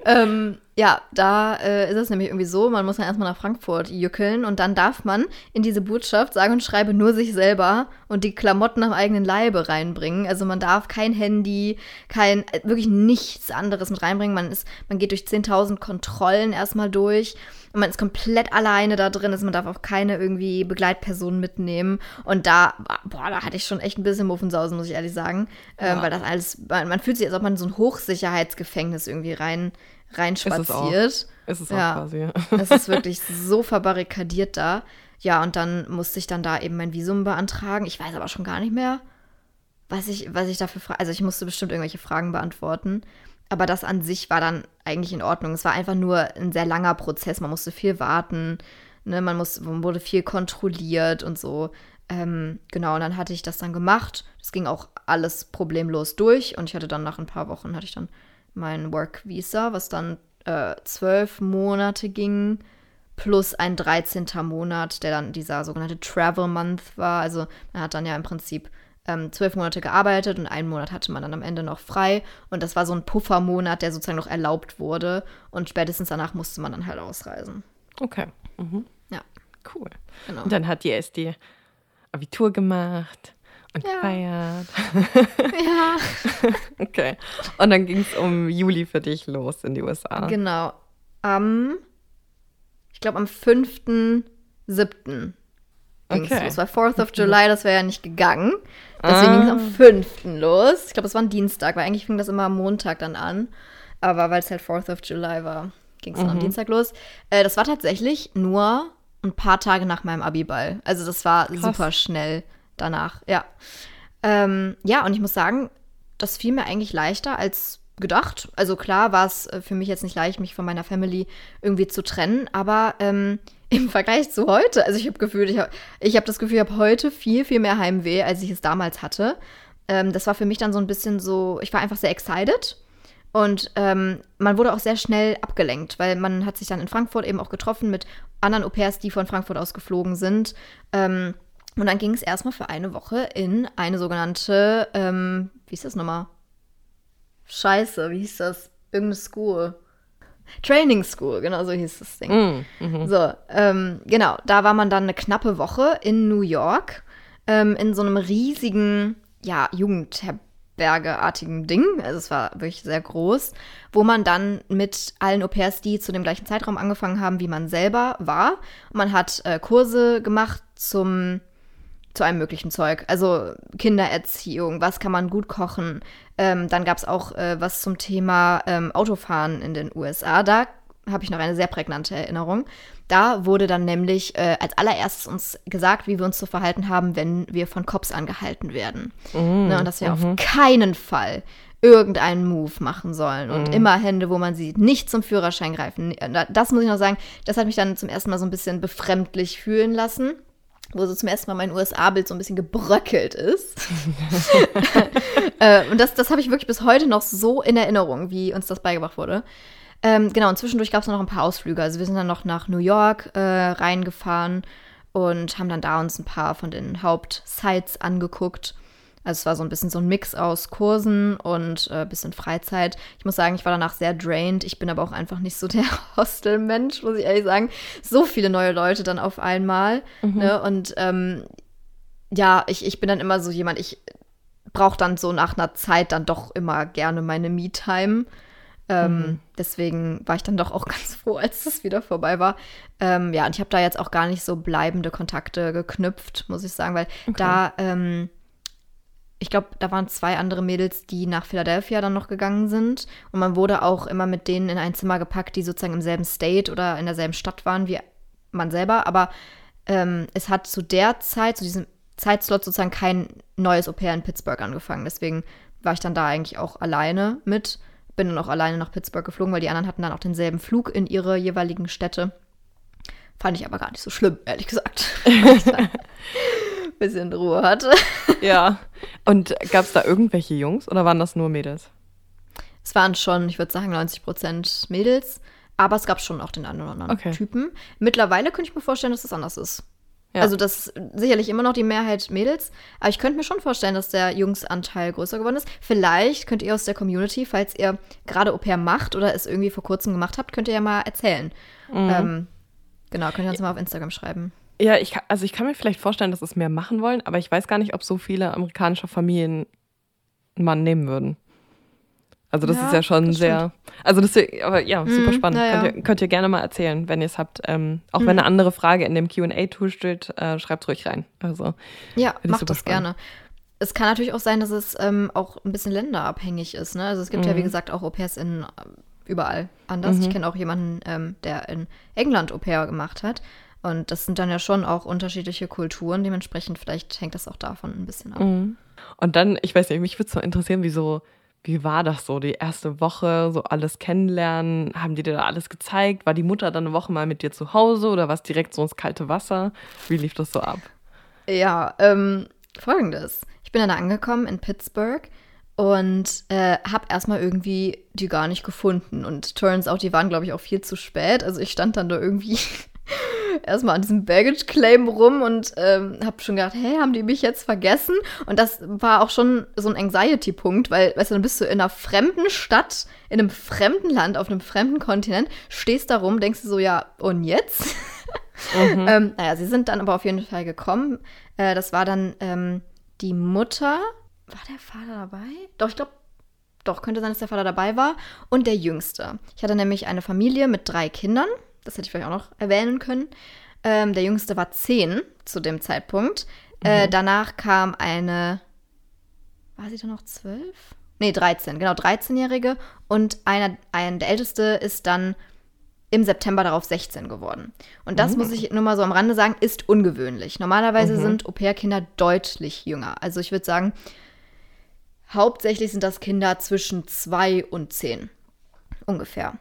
ähm, Ja, da äh, ist es nämlich irgendwie so, man muss dann erstmal nach Frankfurt jückeln und dann darf man in diese Botschaft sage und schreibe nur sich selber und die Klamotten am eigenen Leibe reinbringen. Also man darf kein Handy, kein, äh, wirklich nichts anderes mit reinbringen. Man ist, man geht durch 10.000 Kontrollen erstmal durch und man ist komplett alleine da drin. Also man darf auch keine irgendwie Begleitpersonen mitnehmen. Und da, boah, da hatte ich schon echt ein bisschen Muffensausen, muss ich ehrlich sagen. Ähm, ja. Ähm, weil das alles, man, man, fühlt sich, als ob man in so ein Hochsicherheitsgefängnis irgendwie rein reinspaziert. Ist es auch, ja, quasi. es ist wirklich so verbarrikadiert da. Ja, und dann musste ich dann da eben mein Visum beantragen. Ich weiß aber schon gar nicht mehr, was ich, was ich dafür frage. Also ich musste bestimmt irgendwelche Fragen beantworten. Aber das an sich war dann eigentlich in Ordnung. Es war einfach nur ein sehr langer Prozess. Man musste viel warten. Ne? Man, muss, man wurde viel kontrolliert und so. Ähm, genau, und dann hatte ich das dann gemacht. Das ging auch alles problemlos durch. Und ich hatte dann nach ein paar Wochen, hatte ich dann mein Work Visa, was dann äh, zwölf Monate ging, plus ein 13. Monat, der dann dieser sogenannte Travel Month war. Also man hat dann ja im Prinzip ähm, zwölf Monate gearbeitet und einen Monat hatte man dann am Ende noch frei. Und das war so ein Puffermonat, der sozusagen noch erlaubt wurde. Und spätestens danach musste man dann halt ausreisen. Okay. Mhm. Ja. Cool. Genau. Und dann hat die SD Abitur gemacht und ja. gefeiert. Ja. okay. Und dann ging es um Juli für dich los in die USA. Genau. Am, ich glaube, am 5.7. ging okay. los. Weil 4th of July, das wäre ja nicht gegangen. Deswegen ah. ging es am 5. los. Ich glaube, es war ein Dienstag, weil eigentlich fing das immer am Montag dann an. Aber weil es halt 4th of July war, ging es dann mhm. am Dienstag los. Äh, das war tatsächlich nur ein paar Tage nach meinem Abiball. Also das war Krass. super schnell danach, ja. Ähm, ja, und ich muss sagen, das fiel mir eigentlich leichter als gedacht. Also klar war es äh, für mich jetzt nicht leicht, mich von meiner Family irgendwie zu trennen, aber ähm, im Vergleich zu heute, also ich habe gefühlt, ich habe ich hab das Gefühl, ich habe heute viel, viel mehr Heimweh, als ich es damals hatte. Ähm, das war für mich dann so ein bisschen so, ich war einfach sehr excited. Und ähm, man wurde auch sehr schnell abgelenkt, weil man hat sich dann in Frankfurt eben auch getroffen mit anderen Au-pairs, die von Frankfurt aus geflogen sind. Ähm, und dann ging es erstmal für eine Woche in eine sogenannte, ähm, wie ist das nochmal? Scheiße, wie hieß das? Irgendeine School. Training School, genau so hieß das Ding. Mm, mhm. So, ähm, genau, da war man dann eine knappe Woche in New York, ähm, in so einem riesigen, ja, Jugendherbergeartigen Ding. Also es war wirklich sehr groß, wo man dann mit allen Au-pairs, die zu dem gleichen Zeitraum angefangen haben, wie man selber war. Man hat äh, Kurse gemacht zum zu einem möglichen Zeug. Also Kindererziehung, was kann man gut kochen. Ähm, dann gab es auch äh, was zum Thema ähm, Autofahren in den USA. Da habe ich noch eine sehr prägnante Erinnerung. Da wurde dann nämlich äh, als allererstes uns gesagt, wie wir uns zu verhalten haben, wenn wir von Cops angehalten werden. Mm, ne, und dass wir mm -hmm. auf mhm. keinen Fall irgendeinen Move machen sollen und mm. immer Hände, wo man sieht, nicht zum Führerschein greifen. Das muss ich noch sagen, das hat mich dann zum ersten Mal so ein bisschen befremdlich fühlen lassen wo so zum ersten Mal mein USA-Bild so ein bisschen gebröckelt ist. äh, und das, das habe ich wirklich bis heute noch so in Erinnerung, wie uns das beigebracht wurde. Ähm, genau, und zwischendurch gab es noch ein paar Ausflüge. Also wir sind dann noch nach New York äh, reingefahren und haben dann da uns ein paar von den Hauptsites angeguckt. Also es war so ein bisschen so ein Mix aus Kursen und äh, bisschen Freizeit. Ich muss sagen, ich war danach sehr drained. Ich bin aber auch einfach nicht so der Hostel-Mensch, muss ich ehrlich sagen. So viele neue Leute dann auf einmal. Mhm. Ne? Und ähm, ja, ich, ich bin dann immer so jemand, ich brauche dann so nach einer Zeit dann doch immer gerne meine Me-Time. Ähm, mhm. Deswegen war ich dann doch auch ganz froh, als das wieder vorbei war. Ähm, ja, und ich habe da jetzt auch gar nicht so bleibende Kontakte geknüpft, muss ich sagen, weil okay. da ähm, ich glaube, da waren zwei andere Mädels, die nach Philadelphia dann noch gegangen sind. Und man wurde auch immer mit denen in ein Zimmer gepackt, die sozusagen im selben State oder in derselben Stadt waren wie man selber. Aber ähm, es hat zu der Zeit, zu diesem Zeitslot sozusagen kein neues Au-pair in Pittsburgh angefangen. Deswegen war ich dann da eigentlich auch alleine mit. Bin dann auch alleine nach Pittsburgh geflogen, weil die anderen hatten dann auch denselben Flug in ihre jeweiligen Städte. Fand ich aber gar nicht so schlimm, ehrlich gesagt. bisschen Ruhe hatte. Ja. Und gab es da irgendwelche Jungs oder waren das nur Mädels? Es waren schon, ich würde sagen, 90 Prozent Mädels. Aber es gab schon auch den einen oder anderen okay. Typen. Mittlerweile könnte ich mir vorstellen, dass das anders ist. Ja. Also das sicherlich immer noch die Mehrheit Mädels, aber ich könnte mir schon vorstellen, dass der Jungsanteil größer geworden ist. Vielleicht könnt ihr aus der Community, falls ihr gerade Au pair macht oder es irgendwie vor kurzem gemacht habt, könnt ihr ja mal erzählen. Mhm. Ähm, genau, könnt ihr uns ja. mal auf Instagram schreiben. Ja, ich kann, also ich kann mir vielleicht vorstellen, dass es mehr machen wollen, aber ich weiß gar nicht, ob so viele amerikanische Familien einen Mann nehmen würden. Also das ja, ist ja schon sehr, also das ist, aber ja, mhm, super spannend. Ja, könnt, ihr, könnt, ihr, gerne mal erzählen, wenn ihr es habt. Ähm, auch mhm. wenn eine andere Frage in dem Q&A-Tool steht, äh, schreibt ruhig rein. Also, ja, macht das spannend. gerne. Es kann natürlich auch sein, dass es ähm, auch ein bisschen länderabhängig ist. Ne? Also es gibt mhm. ja, wie mhm. gesagt, auch Au-pairs in äh, überall anders. Ich mhm. kenne auch jemanden, ähm, der in England Au-pair gemacht hat. Und das sind dann ja schon auch unterschiedliche Kulturen. Dementsprechend vielleicht hängt das auch davon ein bisschen ab. Mhm. Und dann, ich weiß nicht, mich würde es mal interessieren, wie so wie war das so, die erste Woche, so alles kennenlernen? Haben die dir da alles gezeigt? War die Mutter dann eine Woche mal mit dir zu Hause oder war es direkt so ins kalte Wasser? Wie lief das so ab? Ja, ähm, folgendes. Ich bin dann angekommen in Pittsburgh und äh, habe erstmal irgendwie die gar nicht gefunden. Und turns out, die waren, glaube ich, auch viel zu spät. Also ich stand dann da irgendwie erstmal an diesem Baggage Claim rum und ähm, habe schon gedacht, hey, haben die mich jetzt vergessen? Und das war auch schon so ein Anxiety-Punkt, weil, weißt du, dann bist du in einer fremden Stadt, in einem fremden Land, auf einem fremden Kontinent, stehst da rum, denkst du so, ja, und jetzt? Mhm. ähm, naja, sie sind dann aber auf jeden Fall gekommen. Äh, das war dann ähm, die Mutter. War der Vater dabei? Doch, ich glaube, doch, könnte sein, dass der Vater dabei war. Und der Jüngste. Ich hatte nämlich eine Familie mit drei Kindern. Das hätte ich vielleicht auch noch erwähnen können. Ähm, der Jüngste war zehn zu dem Zeitpunkt. Äh, mhm. Danach kam eine, war sie da noch zwölf? Nee, 13, genau, 13-Jährige. Und einer, ein, der Älteste ist dann im September darauf 16 geworden. Und das mhm. muss ich nur mal so am Rande sagen, ist ungewöhnlich. Normalerweise mhm. sind Au-pair-Kinder deutlich jünger. Also ich würde sagen, hauptsächlich sind das Kinder zwischen zwei und zehn. Ungefähr.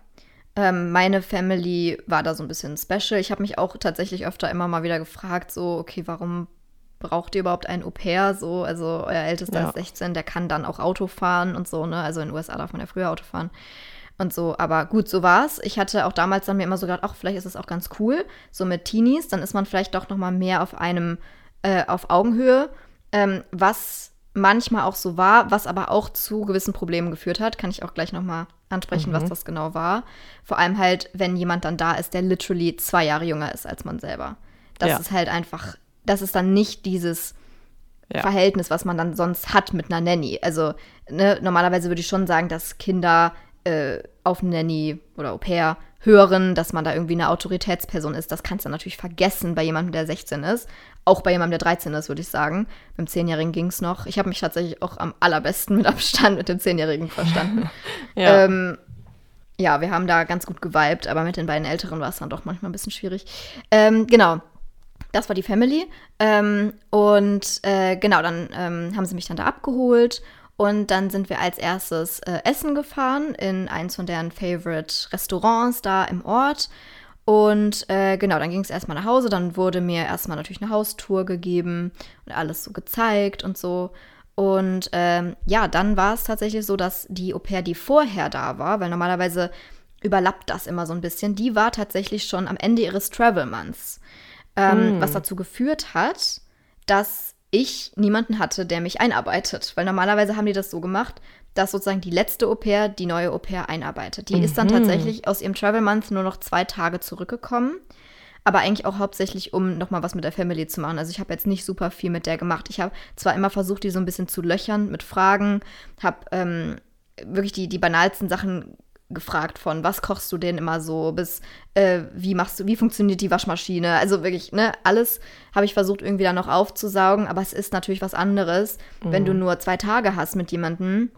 Ähm, meine Family war da so ein bisschen special. Ich habe mich auch tatsächlich öfter immer mal wieder gefragt, so, okay, warum braucht ihr überhaupt ein Au-pair? So, also euer Ältester ja. ist 16, der kann dann auch Auto fahren und so, ne? Also in den USA darf man ja früher Auto fahren und so. Aber gut, so war's. Ich hatte auch damals dann mir immer so gedacht, ach, vielleicht ist es auch ganz cool, so mit Teenies, dann ist man vielleicht doch noch mal mehr auf einem, äh, auf Augenhöhe, ähm, was manchmal auch so war, was aber auch zu gewissen Problemen geführt hat. Kann ich auch gleich noch mal ansprechen, mhm. was das genau war. Vor allem halt, wenn jemand dann da ist, der literally zwei Jahre jünger ist als man selber. Das ja. ist halt einfach, das ist dann nicht dieses ja. Verhältnis, was man dann sonst hat mit einer Nanny. Also ne, normalerweise würde ich schon sagen, dass Kinder äh, auf Nanny oder Au pair hören, dass man da irgendwie eine Autoritätsperson ist. Das kannst du natürlich vergessen bei jemandem, der 16 ist. Auch bei jemandem, der 13 ist, würde ich sagen. Beim 10-Jährigen ging es noch. Ich habe mich tatsächlich auch am allerbesten mit Abstand mit dem 10-Jährigen verstanden. ja. Ähm, ja, wir haben da ganz gut geweibt, aber mit den beiden Älteren war es dann doch manchmal ein bisschen schwierig. Ähm, genau. Das war die Family. Ähm, und äh, genau, dann ähm, haben sie mich dann da abgeholt und dann sind wir als erstes äh, essen gefahren in eins von deren Favorite Restaurants da im Ort. Und äh, genau, dann ging es erstmal nach Hause. Dann wurde mir erstmal natürlich eine Haustour gegeben und alles so gezeigt und so. Und ähm, ja, dann war es tatsächlich so, dass die Au pair, die vorher da war, weil normalerweise überlappt das immer so ein bisschen, die war tatsächlich schon am Ende ihres Travel Months. Ähm, mm. Was dazu geführt hat, dass ich niemanden hatte, der mich einarbeitet. Weil normalerweise haben die das so gemacht, dass sozusagen die letzte Au pair die neue Au pair einarbeitet. Die mhm. ist dann mhm. tatsächlich aus ihrem Travel Month nur noch zwei Tage zurückgekommen. Aber eigentlich auch hauptsächlich, um nochmal was mit der Family zu machen. Also ich habe jetzt nicht super viel mit der gemacht. Ich habe zwar immer versucht, die so ein bisschen zu löchern mit Fragen, habe ähm, wirklich die, die banalsten Sachen gefragt von, was kochst du denn immer so, bis äh, wie machst du, wie funktioniert die Waschmaschine? Also wirklich, ne, alles habe ich versucht irgendwie da noch aufzusaugen, aber es ist natürlich was anderes, mhm. wenn du mhm. nur zwei Tage hast mit jemandem,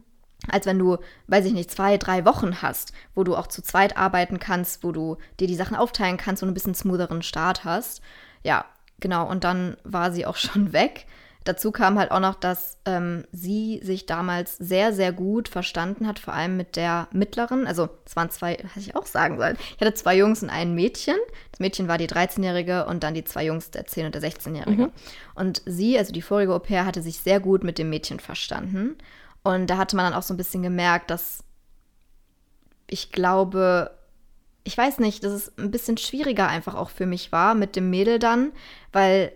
als wenn du, weiß ich nicht, zwei, drei Wochen hast, wo du auch zu zweit arbeiten kannst, wo du dir die Sachen aufteilen kannst und ein bisschen smootheren Start hast. Ja, genau, und dann war sie auch schon weg. Dazu kam halt auch noch, dass ähm, sie sich damals sehr, sehr gut verstanden hat, vor allem mit der mittleren. Also es waren zwei, hätte ich auch sagen sollen. Ich hatte zwei Jungs und ein Mädchen. Das Mädchen war die 13-Jährige und dann die zwei Jungs, der 10- und der 16-Jährige. Mhm. Und sie, also die vorige Au pair, hatte sich sehr gut mit dem Mädchen verstanden. Und da hatte man dann auch so ein bisschen gemerkt, dass ich glaube, ich weiß nicht, dass es ein bisschen schwieriger einfach auch für mich war mit dem Mädel dann, weil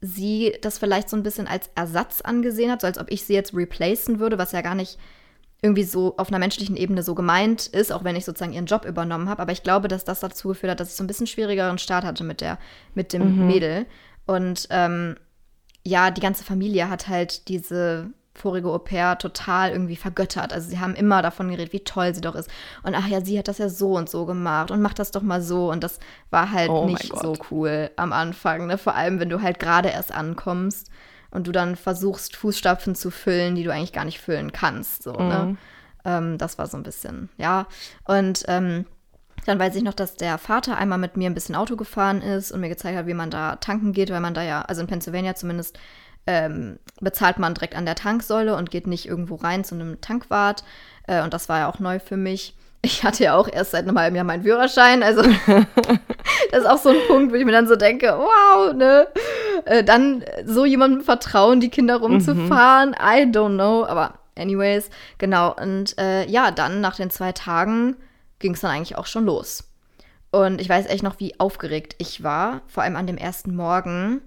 sie das vielleicht so ein bisschen als Ersatz angesehen hat, so als ob ich sie jetzt replacen würde, was ja gar nicht irgendwie so auf einer menschlichen Ebene so gemeint ist, auch wenn ich sozusagen ihren Job übernommen habe. Aber ich glaube, dass das dazu geführt hat, dass ich so ein bisschen schwierigeren Start hatte mit der, mit dem mhm. Mädel. Und ähm, ja, die ganze Familie hat halt diese vorige Au pair total irgendwie vergöttert. Also sie haben immer davon geredet, wie toll sie doch ist. Und ach ja, sie hat das ja so und so gemacht und macht das doch mal so. Und das war halt oh nicht so cool am Anfang. Ne? Vor allem, wenn du halt gerade erst ankommst und du dann versuchst, Fußstapfen zu füllen, die du eigentlich gar nicht füllen kannst. So, ne? mhm. ne? ähm, das war so ein bisschen, ja. Und ähm, dann weiß ich noch, dass der Vater einmal mit mir ein bisschen Auto gefahren ist und mir gezeigt hat, wie man da tanken geht, weil man da ja, also in Pennsylvania zumindest, ähm, bezahlt man direkt an der Tanksäule und geht nicht irgendwo rein zu einem Tankwart. Äh, und das war ja auch neu für mich. Ich hatte ja auch erst seit einem halben Jahr meinen Führerschein. Also das ist auch so ein Punkt, wo ich mir dann so denke, wow, ne? Äh, dann so jemandem vertrauen, die Kinder rumzufahren. Mhm. I don't know. Aber anyways, genau. Und äh, ja, dann nach den zwei Tagen ging es dann eigentlich auch schon los. Und ich weiß echt noch, wie aufgeregt ich war, vor allem an dem ersten Morgen.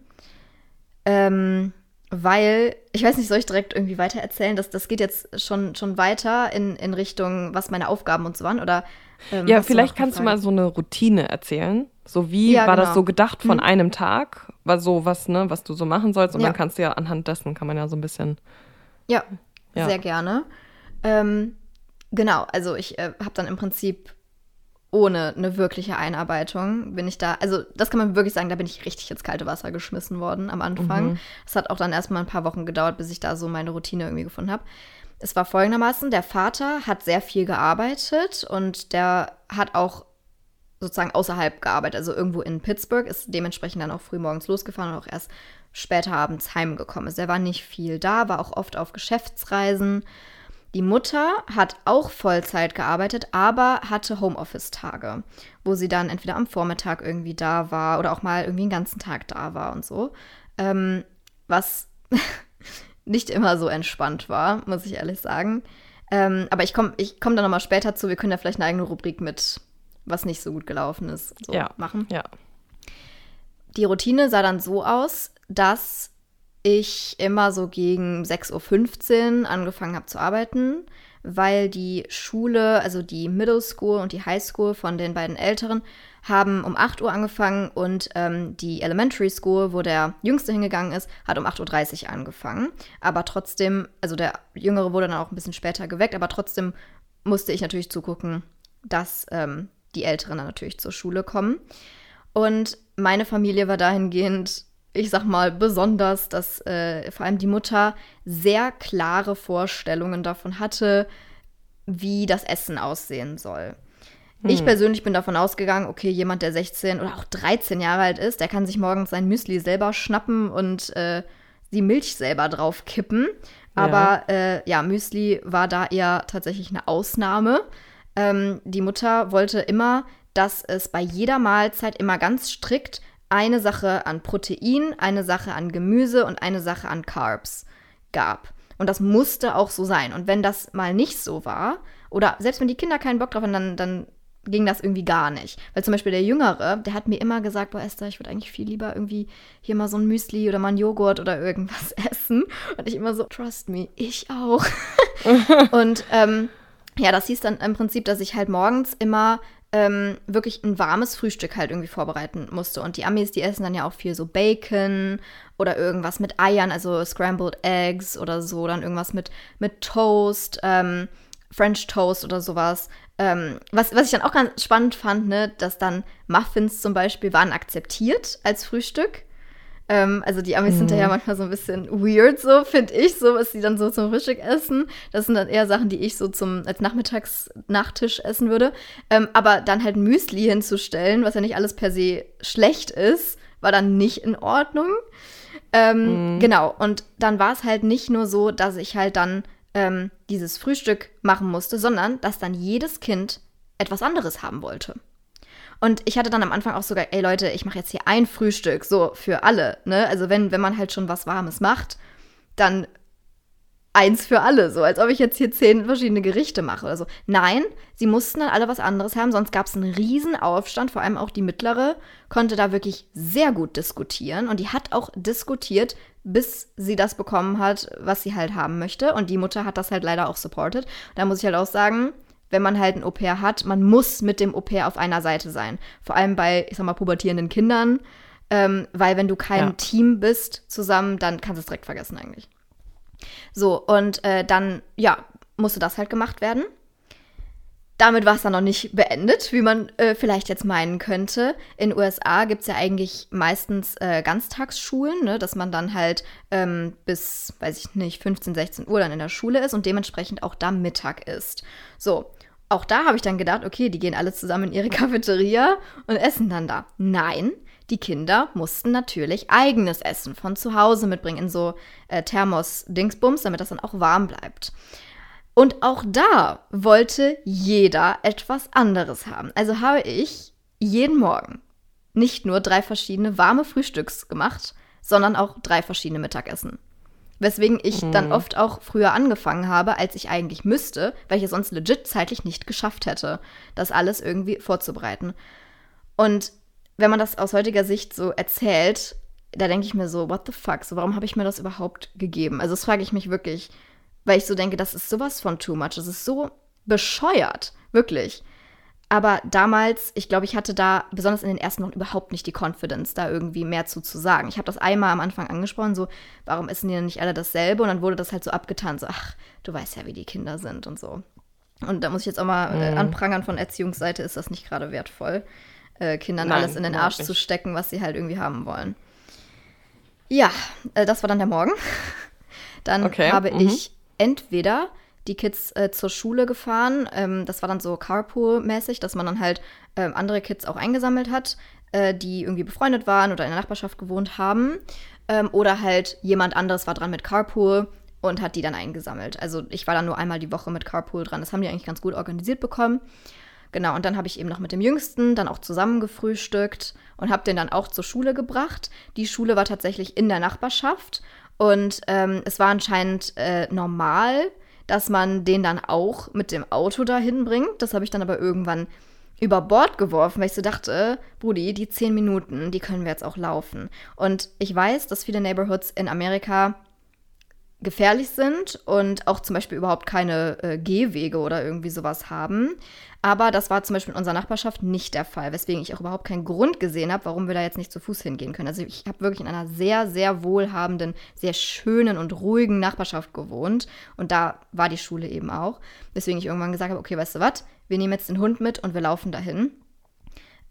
Ähm, weil, ich weiß nicht, soll ich direkt irgendwie weiter erzählen? Das, das geht jetzt schon, schon weiter in, in Richtung, was meine Aufgaben und so waren? Oder, ähm, ja, vielleicht kannst du mal so eine Routine erzählen. So wie ja, war genau. das so gedacht von hm. einem Tag? War so was, ne, was du so machen sollst? Und ja. dann kannst du ja anhand dessen kann man ja so ein bisschen. Ja, ja. sehr gerne. Ähm, genau, also ich äh, habe dann im Prinzip ohne eine wirkliche Einarbeitung bin ich da, also das kann man wirklich sagen, da bin ich richtig ins kalte Wasser geschmissen worden am Anfang. Es mhm. hat auch dann erstmal ein paar Wochen gedauert, bis ich da so meine Routine irgendwie gefunden habe. Es war folgendermaßen, der Vater hat sehr viel gearbeitet und der hat auch sozusagen außerhalb gearbeitet, also irgendwo in Pittsburgh, ist dementsprechend dann auch früh morgens losgefahren und auch erst später abends heimgekommen ist. Er war nicht viel da, war auch oft auf Geschäftsreisen die Mutter hat auch Vollzeit gearbeitet, aber hatte Homeoffice-Tage, wo sie dann entweder am Vormittag irgendwie da war oder auch mal irgendwie den ganzen Tag da war und so. Ähm, was nicht immer so entspannt war, muss ich ehrlich sagen. Ähm, aber ich komme ich komm da nochmal später zu. Wir können ja vielleicht eine eigene Rubrik mit, was nicht so gut gelaufen ist, so ja, machen. Ja. Die Routine sah dann so aus, dass ich immer so gegen 6.15 Uhr angefangen habe zu arbeiten, weil die Schule, also die Middle School und die High School von den beiden Älteren, haben um 8 Uhr angefangen und ähm, die Elementary School, wo der Jüngste hingegangen ist, hat um 8.30 Uhr angefangen. Aber trotzdem, also der Jüngere wurde dann auch ein bisschen später geweckt, aber trotzdem musste ich natürlich zugucken, dass ähm, die Älteren dann natürlich zur Schule kommen. Und meine Familie war dahingehend ich sag mal, besonders, dass äh, vor allem die Mutter sehr klare Vorstellungen davon hatte, wie das Essen aussehen soll. Hm. Ich persönlich bin davon ausgegangen, okay, jemand, der 16 oder auch 13 Jahre alt ist, der kann sich morgens sein Müsli selber schnappen und äh, die Milch selber drauf kippen. Aber ja. Äh, ja, Müsli war da eher tatsächlich eine Ausnahme. Ähm, die Mutter wollte immer, dass es bei jeder Mahlzeit immer ganz strikt eine Sache an Protein, eine Sache an Gemüse und eine Sache an Carbs gab. Und das musste auch so sein. Und wenn das mal nicht so war, oder selbst wenn die Kinder keinen Bock drauf haben, dann, dann ging das irgendwie gar nicht. Weil zum Beispiel der Jüngere, der hat mir immer gesagt, boah Esther, ich würde eigentlich viel lieber irgendwie hier mal so ein Müsli oder mal ein Joghurt oder irgendwas essen. Und ich immer so, trust me, ich auch. und ähm, ja, das hieß dann im Prinzip, dass ich halt morgens immer ähm, wirklich ein warmes Frühstück halt irgendwie vorbereiten musste. Und die Amis, die essen dann ja auch viel so Bacon oder irgendwas mit Eiern, also Scrambled Eggs oder so, dann irgendwas mit, mit Toast, ähm, French Toast oder sowas. Ähm, was, was ich dann auch ganz spannend fand, ne, dass dann Muffins zum Beispiel waren akzeptiert als Frühstück. Ähm, also die Amis mhm. sind ja manchmal so ein bisschen weird, so finde ich, so was sie dann so zum Frühstück essen. Das sind dann eher Sachen, die ich so zum als Nachmittags-Nachtisch essen würde. Ähm, aber dann halt Müsli hinzustellen, was ja nicht alles per se schlecht ist, war dann nicht in Ordnung. Ähm, mhm. Genau, und dann war es halt nicht nur so, dass ich halt dann ähm, dieses Frühstück machen musste, sondern dass dann jedes Kind etwas anderes haben wollte. Und ich hatte dann am Anfang auch sogar, ey Leute, ich mache jetzt hier ein Frühstück, so für alle. Ne? Also wenn, wenn man halt schon was Warmes macht, dann eins für alle, so als ob ich jetzt hier zehn verschiedene Gerichte mache oder so. Nein, sie mussten dann alle was anderes haben, sonst gab es einen riesen Aufstand, vor allem auch die mittlere konnte da wirklich sehr gut diskutieren und die hat auch diskutiert, bis sie das bekommen hat, was sie halt haben möchte und die Mutter hat das halt leider auch supported. Da muss ich halt auch sagen, wenn man halt ein Au-pair hat, man muss mit dem Au-pair auf einer Seite sein. Vor allem bei, ich sag mal, pubertierenden Kindern, ähm, weil wenn du kein ja. Team bist zusammen, dann kannst du es direkt vergessen eigentlich. So, und äh, dann, ja, musste das halt gemacht werden. Damit war es dann noch nicht beendet, wie man äh, vielleicht jetzt meinen könnte. In den USA gibt es ja eigentlich meistens äh, Ganztagsschulen, ne, dass man dann halt ähm, bis, weiß ich nicht, 15, 16 Uhr dann in der Schule ist und dementsprechend auch da Mittag ist. So, auch da habe ich dann gedacht, okay, die gehen alle zusammen in ihre Cafeteria und essen dann da. Nein, die Kinder mussten natürlich eigenes Essen von zu Hause mitbringen in so äh, Thermos-Dingsbums, damit das dann auch warm bleibt. Und auch da wollte jeder etwas anderes haben. Also habe ich jeden Morgen nicht nur drei verschiedene warme Frühstücks gemacht, sondern auch drei verschiedene Mittagessen. Weswegen ich mhm. dann oft auch früher angefangen habe, als ich eigentlich müsste, weil ich es sonst legit zeitlich nicht geschafft hätte, das alles irgendwie vorzubereiten. Und wenn man das aus heutiger Sicht so erzählt, da denke ich mir so, what the fuck, so warum habe ich mir das überhaupt gegeben? Also das frage ich mich wirklich, weil ich so denke, das ist sowas von too much, das ist so bescheuert, wirklich. Aber damals, ich glaube, ich hatte da besonders in den ersten Wochen überhaupt nicht die Confidence, da irgendwie mehr zu, zu sagen. Ich habe das einmal am Anfang angesprochen, so, warum essen die denn nicht alle dasselbe? Und dann wurde das halt so abgetan, so, ach, du weißt ja, wie die Kinder sind und so. Und da muss ich jetzt auch mal äh, mhm. anprangern, von Erziehungsseite ist das nicht gerade wertvoll äh, Kindern Nein, alles in den Arsch zu stecken, was sie halt irgendwie haben wollen. Ja, äh, das war dann der Morgen. dann okay. habe mhm. ich entweder die Kids äh, zur Schule gefahren. Ähm, das war dann so Carpool-mäßig, dass man dann halt ähm, andere Kids auch eingesammelt hat, äh, die irgendwie befreundet waren oder in der Nachbarschaft gewohnt haben. Ähm, oder halt jemand anderes war dran mit Carpool und hat die dann eingesammelt. Also ich war dann nur einmal die Woche mit Carpool dran. Das haben die eigentlich ganz gut organisiert bekommen. Genau, und dann habe ich eben noch mit dem Jüngsten dann auch zusammen gefrühstückt und habe den dann auch zur Schule gebracht. Die Schule war tatsächlich in der Nachbarschaft und ähm, es war anscheinend äh, normal, dass man den dann auch mit dem Auto dahin bringt. Das habe ich dann aber irgendwann über Bord geworfen, weil ich so dachte, Brudi, die zehn Minuten, die können wir jetzt auch laufen. Und ich weiß, dass viele Neighborhoods in Amerika gefährlich sind und auch zum Beispiel überhaupt keine äh, Gehwege oder irgendwie sowas haben. Aber das war zum Beispiel in unserer Nachbarschaft nicht der Fall, weswegen ich auch überhaupt keinen Grund gesehen habe, warum wir da jetzt nicht zu Fuß hingehen können. Also ich habe wirklich in einer sehr, sehr wohlhabenden, sehr schönen und ruhigen Nachbarschaft gewohnt. Und da war die Schule eben auch. Weswegen ich irgendwann gesagt habe, okay, weißt du was, wir nehmen jetzt den Hund mit und wir laufen dahin.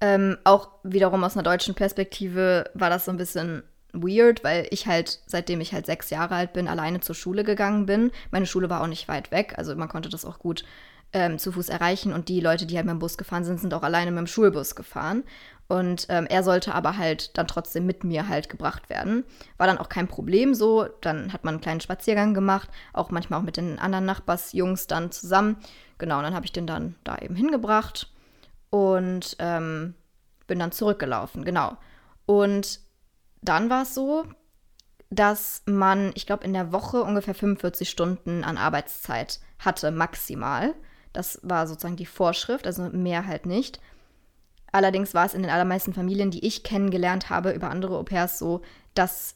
Ähm, auch wiederum aus einer deutschen Perspektive war das so ein bisschen weird, weil ich halt, seitdem ich halt sechs Jahre alt bin, alleine zur Schule gegangen bin. Meine Schule war auch nicht weit weg, also man konnte das auch gut ähm, zu Fuß erreichen und die Leute, die halt mit dem Bus gefahren sind, sind auch alleine mit dem Schulbus gefahren. Und ähm, er sollte aber halt dann trotzdem mit mir halt gebracht werden. War dann auch kein Problem so. Dann hat man einen kleinen Spaziergang gemacht, auch manchmal auch mit den anderen Nachbarsjungs dann zusammen. Genau, und dann habe ich den dann da eben hingebracht und ähm, bin dann zurückgelaufen, genau. Und dann war es so, dass man, ich glaube, in der Woche ungefähr 45 Stunden an Arbeitszeit hatte, maximal. Das war sozusagen die Vorschrift, also mehr halt nicht. Allerdings war es in den allermeisten Familien, die ich kennengelernt habe über andere Au-pairs so, dass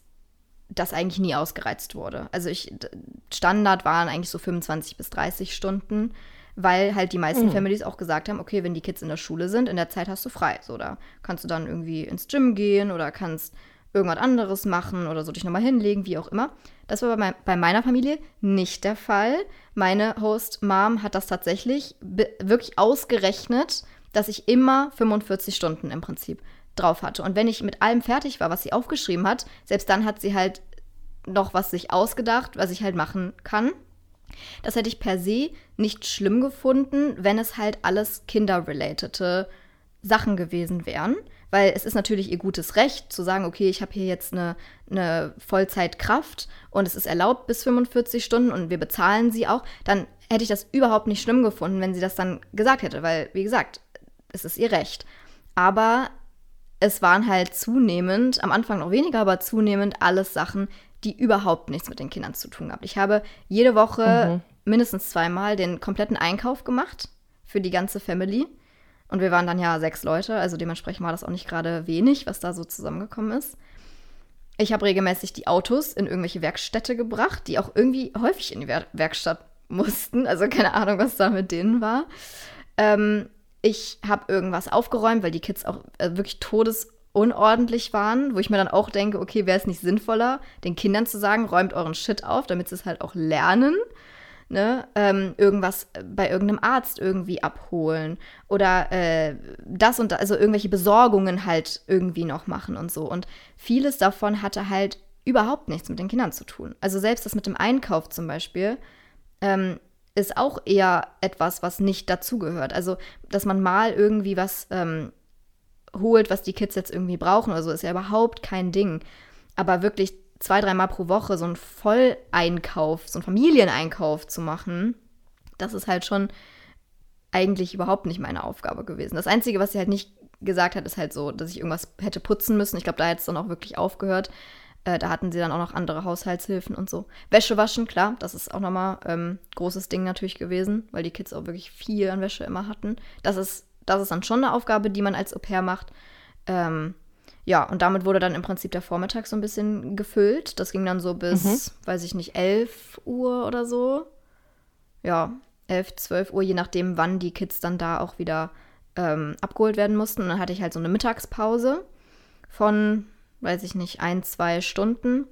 das eigentlich nie ausgereizt wurde. Also ich, Standard waren eigentlich so 25 bis 30 Stunden, weil halt die meisten mhm. Families auch gesagt haben, okay, wenn die Kids in der Schule sind, in der Zeit hast du frei. So, da kannst du dann irgendwie ins Gym gehen oder kannst irgendwas anderes machen oder so dich nochmal hinlegen, wie auch immer. Das war bei, bei, meiner Familie nicht der Fall. Meine Host-Mom hat das tatsächlich wirklich ausgerechnet, dass ich immer 45 Stunden im Prinzip drauf hatte. Und wenn ich mit allem fertig war, was sie aufgeschrieben hat, selbst dann hat sie halt noch was sich ausgedacht, was ich halt machen kann. Das hätte ich per se nicht schlimm gefunden, wenn es halt alles kinderrelatete Sachen gewesen wären weil es ist natürlich ihr gutes Recht zu sagen, okay, ich habe hier jetzt eine, eine Vollzeitkraft und es ist erlaubt bis 45 Stunden und wir bezahlen sie auch, dann hätte ich das überhaupt nicht schlimm gefunden, wenn sie das dann gesagt hätte, weil, wie gesagt, es ist ihr Recht. Aber es waren halt zunehmend, am Anfang noch weniger, aber zunehmend alles Sachen, die überhaupt nichts mit den Kindern zu tun gehabt. Ich habe jede Woche mhm. mindestens zweimal den kompletten Einkauf gemacht für die ganze Family. Und wir waren dann ja sechs Leute, also dementsprechend war das auch nicht gerade wenig, was da so zusammengekommen ist. Ich habe regelmäßig die Autos in irgendwelche Werkstätte gebracht, die auch irgendwie häufig in die Wer Werkstatt mussten. Also keine Ahnung, was da mit denen war. Ähm, ich habe irgendwas aufgeräumt, weil die Kids auch äh, wirklich todesunordentlich waren, wo ich mir dann auch denke, okay, wäre es nicht sinnvoller, den Kindern zu sagen, räumt euren Shit auf, damit sie es halt auch lernen. Ne, ähm, irgendwas bei irgendeinem Arzt irgendwie abholen oder äh, das und das, also irgendwelche Besorgungen halt irgendwie noch machen und so. Und vieles davon hatte halt überhaupt nichts mit den Kindern zu tun. Also selbst das mit dem Einkauf zum Beispiel ähm, ist auch eher etwas, was nicht dazugehört. Also, dass man mal irgendwie was ähm, holt, was die Kids jetzt irgendwie brauchen oder so, ist ja überhaupt kein Ding. Aber wirklich zwei, dreimal pro Woche so einen Volleinkauf, so einen Familieneinkauf zu machen, das ist halt schon eigentlich überhaupt nicht meine Aufgabe gewesen. Das Einzige, was sie halt nicht gesagt hat, ist halt so, dass ich irgendwas hätte putzen müssen. Ich glaube, da hätte es dann auch wirklich aufgehört. Äh, da hatten sie dann auch noch andere Haushaltshilfen und so. Wäsche waschen, klar, das ist auch nochmal ähm, großes Ding natürlich gewesen, weil die Kids auch wirklich viel an Wäsche immer hatten. Das ist, das ist dann schon eine Aufgabe, die man als Au pair macht. Ähm, ja, und damit wurde dann im Prinzip der Vormittag so ein bisschen gefüllt. Das ging dann so bis, mhm. weiß ich nicht, 11 Uhr oder so. Ja, 11, 12 Uhr, je nachdem, wann die Kids dann da auch wieder ähm, abgeholt werden mussten. Und dann hatte ich halt so eine Mittagspause von weiß ich nicht, ein, zwei Stunden.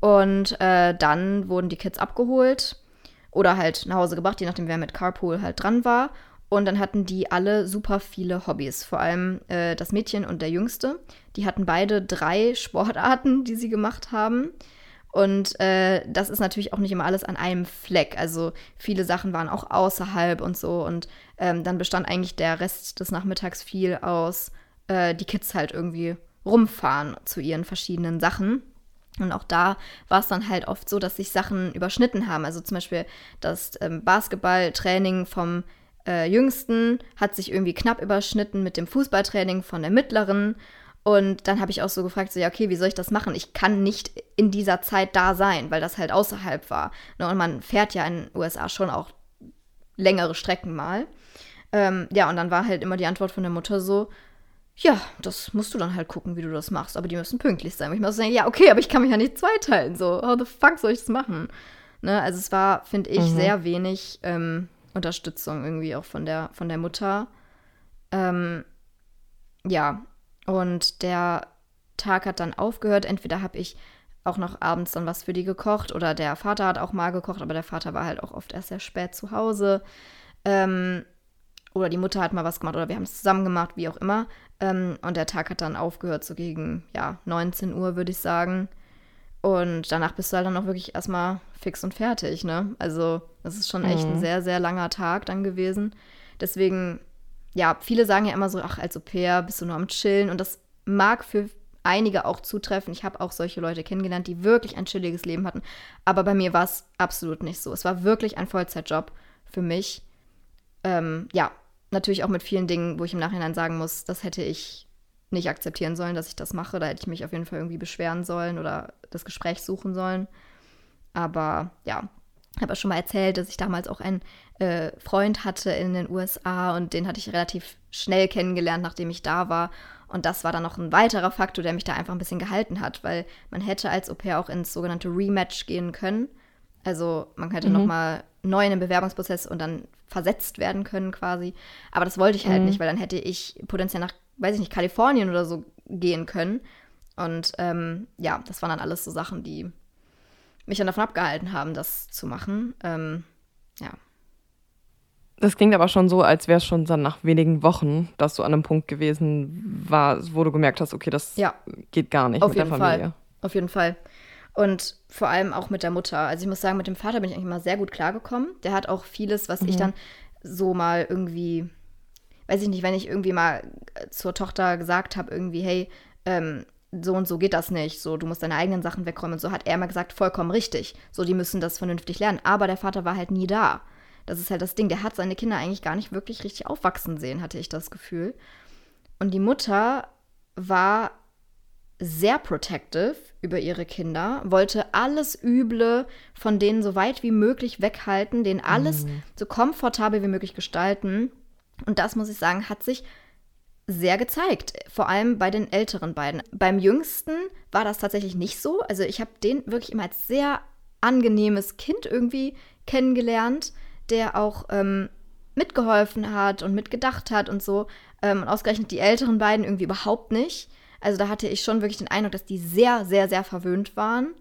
Und äh, dann wurden die Kids abgeholt oder halt nach Hause gebracht, je nachdem, wer mit Carpool halt dran war. Und dann hatten die alle super viele Hobbys. Vor allem äh, das Mädchen und der Jüngste. Die hatten beide drei Sportarten, die sie gemacht haben. Und äh, das ist natürlich auch nicht immer alles an einem Fleck. Also viele Sachen waren auch außerhalb und so. Und ähm, dann bestand eigentlich der Rest des Nachmittags viel aus, äh, die Kids halt irgendwie rumfahren zu ihren verschiedenen Sachen. Und auch da war es dann halt oft so, dass sich Sachen überschnitten haben. Also zum Beispiel das ähm, Basketballtraining vom äh, Jüngsten hat sich irgendwie knapp überschnitten mit dem Fußballtraining von der Mittleren. Und dann habe ich auch so gefragt, so, ja, okay, wie soll ich das machen? Ich kann nicht in dieser Zeit da sein, weil das halt außerhalb war. Ne, und man fährt ja in den USA schon auch längere Strecken mal. Ähm, ja, und dann war halt immer die Antwort von der Mutter so, ja, das musst du dann halt gucken, wie du das machst. Aber die müssen pünktlich sein. Und ich muss sagen, ja, okay, aber ich kann mich ja nicht zweiteilen. So, how the fuck soll ich das machen? Ne? Also es war, finde ich, mhm. sehr wenig ähm, Unterstützung irgendwie auch von der, von der Mutter. Ähm, ja, und der Tag hat dann aufgehört. Entweder habe ich auch noch abends dann was für die gekocht oder der Vater hat auch mal gekocht, aber der Vater war halt auch oft erst sehr spät zu Hause. Ähm, oder die Mutter hat mal was gemacht oder wir haben es zusammen gemacht, wie auch immer. Ähm, und der Tag hat dann aufgehört, so gegen ja, 19 Uhr, würde ich sagen. Und danach bist du halt dann auch wirklich erstmal fix und fertig, ne? Also, das ist schon echt mhm. ein sehr, sehr langer Tag dann gewesen. Deswegen, ja, viele sagen ja immer so, ach, als Au pair bist du nur am Chillen. Und das mag für einige auch zutreffen. Ich habe auch solche Leute kennengelernt, die wirklich ein chilliges Leben hatten. Aber bei mir war es absolut nicht so. Es war wirklich ein Vollzeitjob für mich. Ähm, ja, natürlich auch mit vielen Dingen, wo ich im Nachhinein sagen muss, das hätte ich nicht akzeptieren sollen, dass ich das mache. Da hätte ich mich auf jeden Fall irgendwie beschweren sollen oder das Gespräch suchen sollen. Aber ja, habe ja schon mal erzählt, dass ich damals auch einen äh, Freund hatte in den USA und den hatte ich relativ schnell kennengelernt, nachdem ich da war. Und das war dann noch ein weiterer Faktor, der mich da einfach ein bisschen gehalten hat, weil man hätte als Au pair auch ins sogenannte Rematch gehen können. Also man hätte mhm. nochmal neu in den Bewerbungsprozess und dann versetzt werden können quasi. Aber das wollte ich halt mhm. nicht, weil dann hätte ich potenziell nach, weiß ich nicht, Kalifornien oder so gehen können. Und ähm, ja, das waren dann alles so Sachen, die mich dann davon abgehalten haben, das zu machen. Ähm, ja. Das klingt aber schon so, als wäre es schon dann nach wenigen Wochen, dass du an einem Punkt gewesen warst, wo du gemerkt hast, okay, das ja. geht gar nicht Auf mit jeden der Familie. Fall. Auf jeden Fall. Und vor allem auch mit der Mutter. Also ich muss sagen, mit dem Vater bin ich eigentlich mal sehr gut klargekommen. Der hat auch vieles, was mhm. ich dann so mal irgendwie, weiß ich nicht, wenn ich irgendwie mal zur Tochter gesagt habe, irgendwie, hey, ähm, so und so geht das nicht, so du musst deine eigenen Sachen wegräumen und so hat er immer gesagt, vollkommen richtig. So, die müssen das vernünftig lernen. Aber der Vater war halt nie da. Das ist halt das Ding. Der hat seine Kinder eigentlich gar nicht wirklich richtig aufwachsen sehen, hatte ich das Gefühl. Und die Mutter war sehr protective über ihre Kinder, wollte alles Üble von denen so weit wie möglich weghalten, denen alles mhm. so komfortabel wie möglich gestalten. Und das, muss ich sagen, hat sich sehr gezeigt, vor allem bei den älteren beiden. Beim jüngsten war das tatsächlich nicht so. Also ich habe den wirklich immer als sehr angenehmes Kind irgendwie kennengelernt, der auch ähm, mitgeholfen hat und mitgedacht hat und so. Ähm, und ausgerechnet die älteren beiden irgendwie überhaupt nicht. Also da hatte ich schon wirklich den Eindruck, dass die sehr, sehr, sehr verwöhnt waren.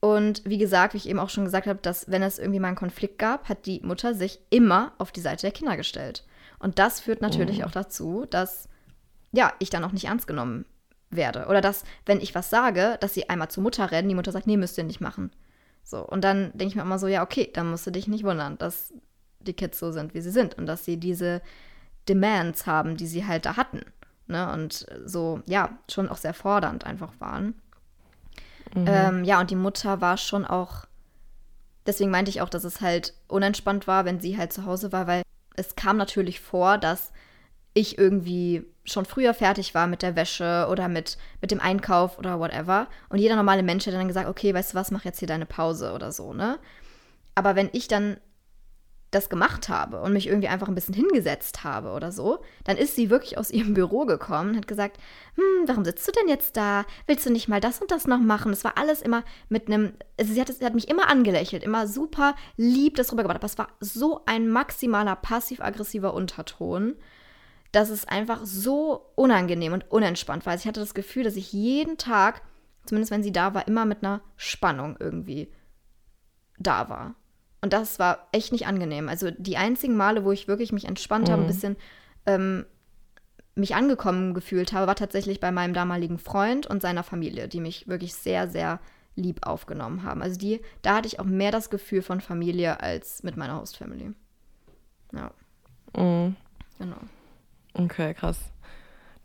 Und wie gesagt, wie ich eben auch schon gesagt habe, dass wenn es irgendwie mal einen Konflikt gab, hat die Mutter sich immer auf die Seite der Kinder gestellt. Und das führt natürlich oh. auch dazu, dass ja, ich dann auch nicht ernst genommen werde. Oder dass, wenn ich was sage, dass sie einmal zur Mutter rennen, die Mutter sagt, nee, müsst ihr nicht machen. So, und dann denke ich mir immer so, ja, okay, dann musst du dich nicht wundern, dass die Kids so sind, wie sie sind und dass sie diese Demands haben, die sie halt da hatten. Ne? Und so, ja, schon auch sehr fordernd einfach waren. Mhm. Ähm, ja, und die Mutter war schon auch, deswegen meinte ich auch, dass es halt unentspannt war, wenn sie halt zu Hause war, weil es kam natürlich vor, dass ich irgendwie schon früher fertig war mit der Wäsche oder mit, mit dem Einkauf oder whatever. Und jeder normale Mensch hätte dann gesagt, okay, weißt du was, mach jetzt hier deine Pause oder so, ne? Aber wenn ich dann das gemacht habe und mich irgendwie einfach ein bisschen hingesetzt habe oder so, dann ist sie wirklich aus ihrem Büro gekommen und hat gesagt, hm, warum sitzt du denn jetzt da? Willst du nicht mal das und das noch machen? Das war alles immer mit einem, also sie hat, sie hat mich immer angelächelt, immer super lieb das rübergebracht, aber es war so ein maximaler passiv-aggressiver Unterton, dass es einfach so unangenehm und unentspannt war. Also ich hatte das Gefühl, dass ich jeden Tag, zumindest wenn sie da war, immer mit einer Spannung irgendwie da war. Und das war echt nicht angenehm. Also die einzigen Male, wo ich wirklich mich entspannt mhm. habe, ein bisschen ähm, mich angekommen gefühlt habe, war tatsächlich bei meinem damaligen Freund und seiner Familie, die mich wirklich sehr, sehr lieb aufgenommen haben. Also die, da hatte ich auch mehr das Gefühl von Familie als mit meiner Host-Family. Ja. Mhm. Genau. Okay, krass.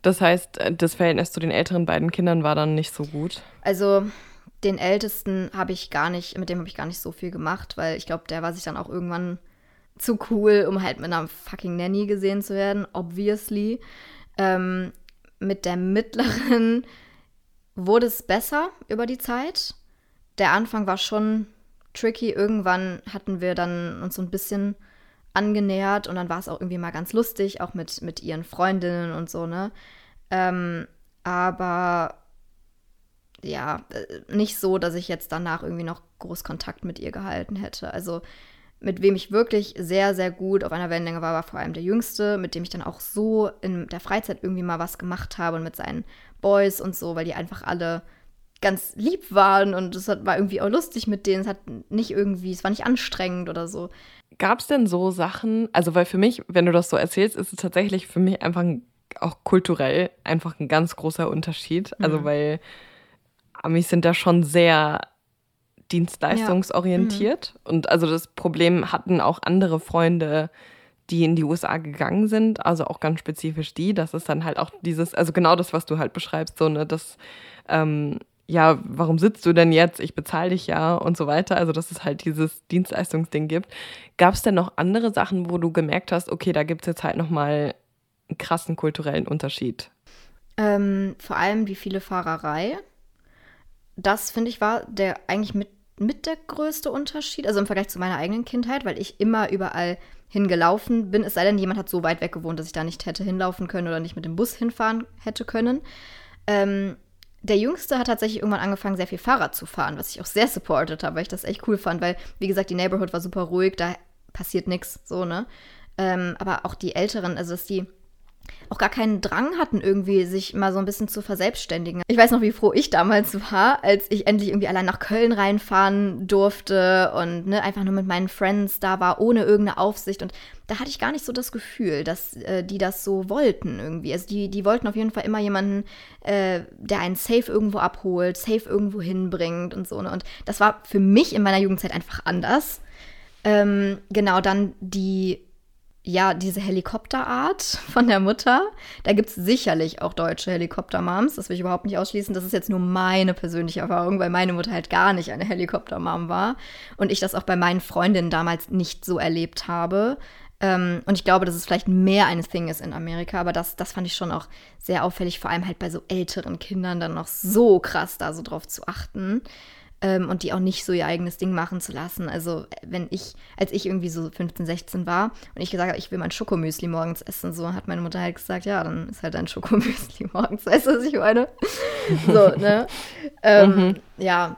Das heißt, äh, das Verhältnis zu den älteren beiden Kindern war dann nicht so gut. Also den Ältesten habe ich gar nicht, mit dem habe ich gar nicht so viel gemacht, weil ich glaube, der war sich dann auch irgendwann zu cool, um halt mit einer fucking Nanny gesehen zu werden, obviously. Ähm, mit der mittleren wurde es besser über die Zeit. Der Anfang war schon tricky. Irgendwann hatten wir dann uns so ein bisschen angenähert und dann war es auch irgendwie mal ganz lustig, auch mit, mit ihren Freundinnen und so, ne? Ähm, aber ja, äh, nicht so, dass ich jetzt danach irgendwie noch groß Kontakt mit ihr gehalten hätte. Also mit wem ich wirklich sehr, sehr gut auf einer Wellenlänge war, war vor allem der Jüngste, mit dem ich dann auch so in der Freizeit irgendwie mal was gemacht habe und mit seinen Boys und so, weil die einfach alle ganz lieb waren und es war irgendwie auch lustig mit denen. Es hat nicht irgendwie, es war nicht anstrengend oder so. Gab es denn so Sachen, also weil für mich, wenn du das so erzählst, ist es tatsächlich für mich einfach auch kulturell einfach ein ganz großer Unterschied. Also mhm. weil Amis sind da schon sehr dienstleistungsorientiert. Ja. Mhm. Und also das Problem hatten auch andere Freunde, die in die USA gegangen sind, also auch ganz spezifisch die, das ist dann halt auch dieses, also genau das, was du halt beschreibst, so, ne, das, ähm, ja, warum sitzt du denn jetzt? Ich bezahle dich ja und so weiter. Also, dass es halt dieses Dienstleistungsding gibt. Gab es denn noch andere Sachen, wo du gemerkt hast, okay, da gibt es jetzt halt nochmal einen krassen kulturellen Unterschied? Ähm, vor allem die viele Fahrerei das, finde ich, war der eigentlich mit, mit der größte Unterschied. Also im Vergleich zu meiner eigenen Kindheit, weil ich immer überall hingelaufen bin. Es sei denn, jemand hat so weit weg gewohnt, dass ich da nicht hätte hinlaufen können oder nicht mit dem Bus hinfahren hätte können. Ähm, der Jüngste hat tatsächlich irgendwann angefangen, sehr viel Fahrrad zu fahren, was ich auch sehr supported habe, weil ich das echt cool fand, weil, wie gesagt, die Neighborhood war super ruhig, da passiert nichts, so, ne? Ähm, aber auch die Älteren, also dass die auch gar keinen Drang hatten, irgendwie sich mal so ein bisschen zu verselbstständigen. Ich weiß noch, wie froh ich damals war, als ich endlich irgendwie allein nach Köln reinfahren durfte und ne, einfach nur mit meinen Friends da war, ohne irgendeine Aufsicht. Und da hatte ich gar nicht so das Gefühl, dass äh, die das so wollten irgendwie. Also die, die wollten auf jeden Fall immer jemanden, äh, der einen safe irgendwo abholt, safe irgendwo hinbringt und so. Ne? Und das war für mich in meiner Jugendzeit einfach anders. Ähm, genau, dann die ja, diese Helikopterart von der Mutter. Da gibt es sicherlich auch deutsche Helikoptermoms. Das will ich überhaupt nicht ausschließen. Das ist jetzt nur meine persönliche Erfahrung, weil meine Mutter halt gar nicht eine Helikoptermom war. Und ich das auch bei meinen Freundinnen damals nicht so erlebt habe. Ähm, und ich glaube, dass es vielleicht mehr ein Thing ist in Amerika, aber das, das fand ich schon auch sehr auffällig, vor allem halt bei so älteren Kindern dann noch so krass da so drauf zu achten ähm, und die auch nicht so ihr eigenes Ding machen zu lassen. Also wenn ich, als ich irgendwie so 15, 16 war und ich gesagt habe, ich will mein Schokomüsli morgens essen, so hat meine Mutter halt gesagt, ja, dann ist halt dein Schokomüsli morgens, weißt du, was ich meine? so, ne? Ähm, mhm. Ja.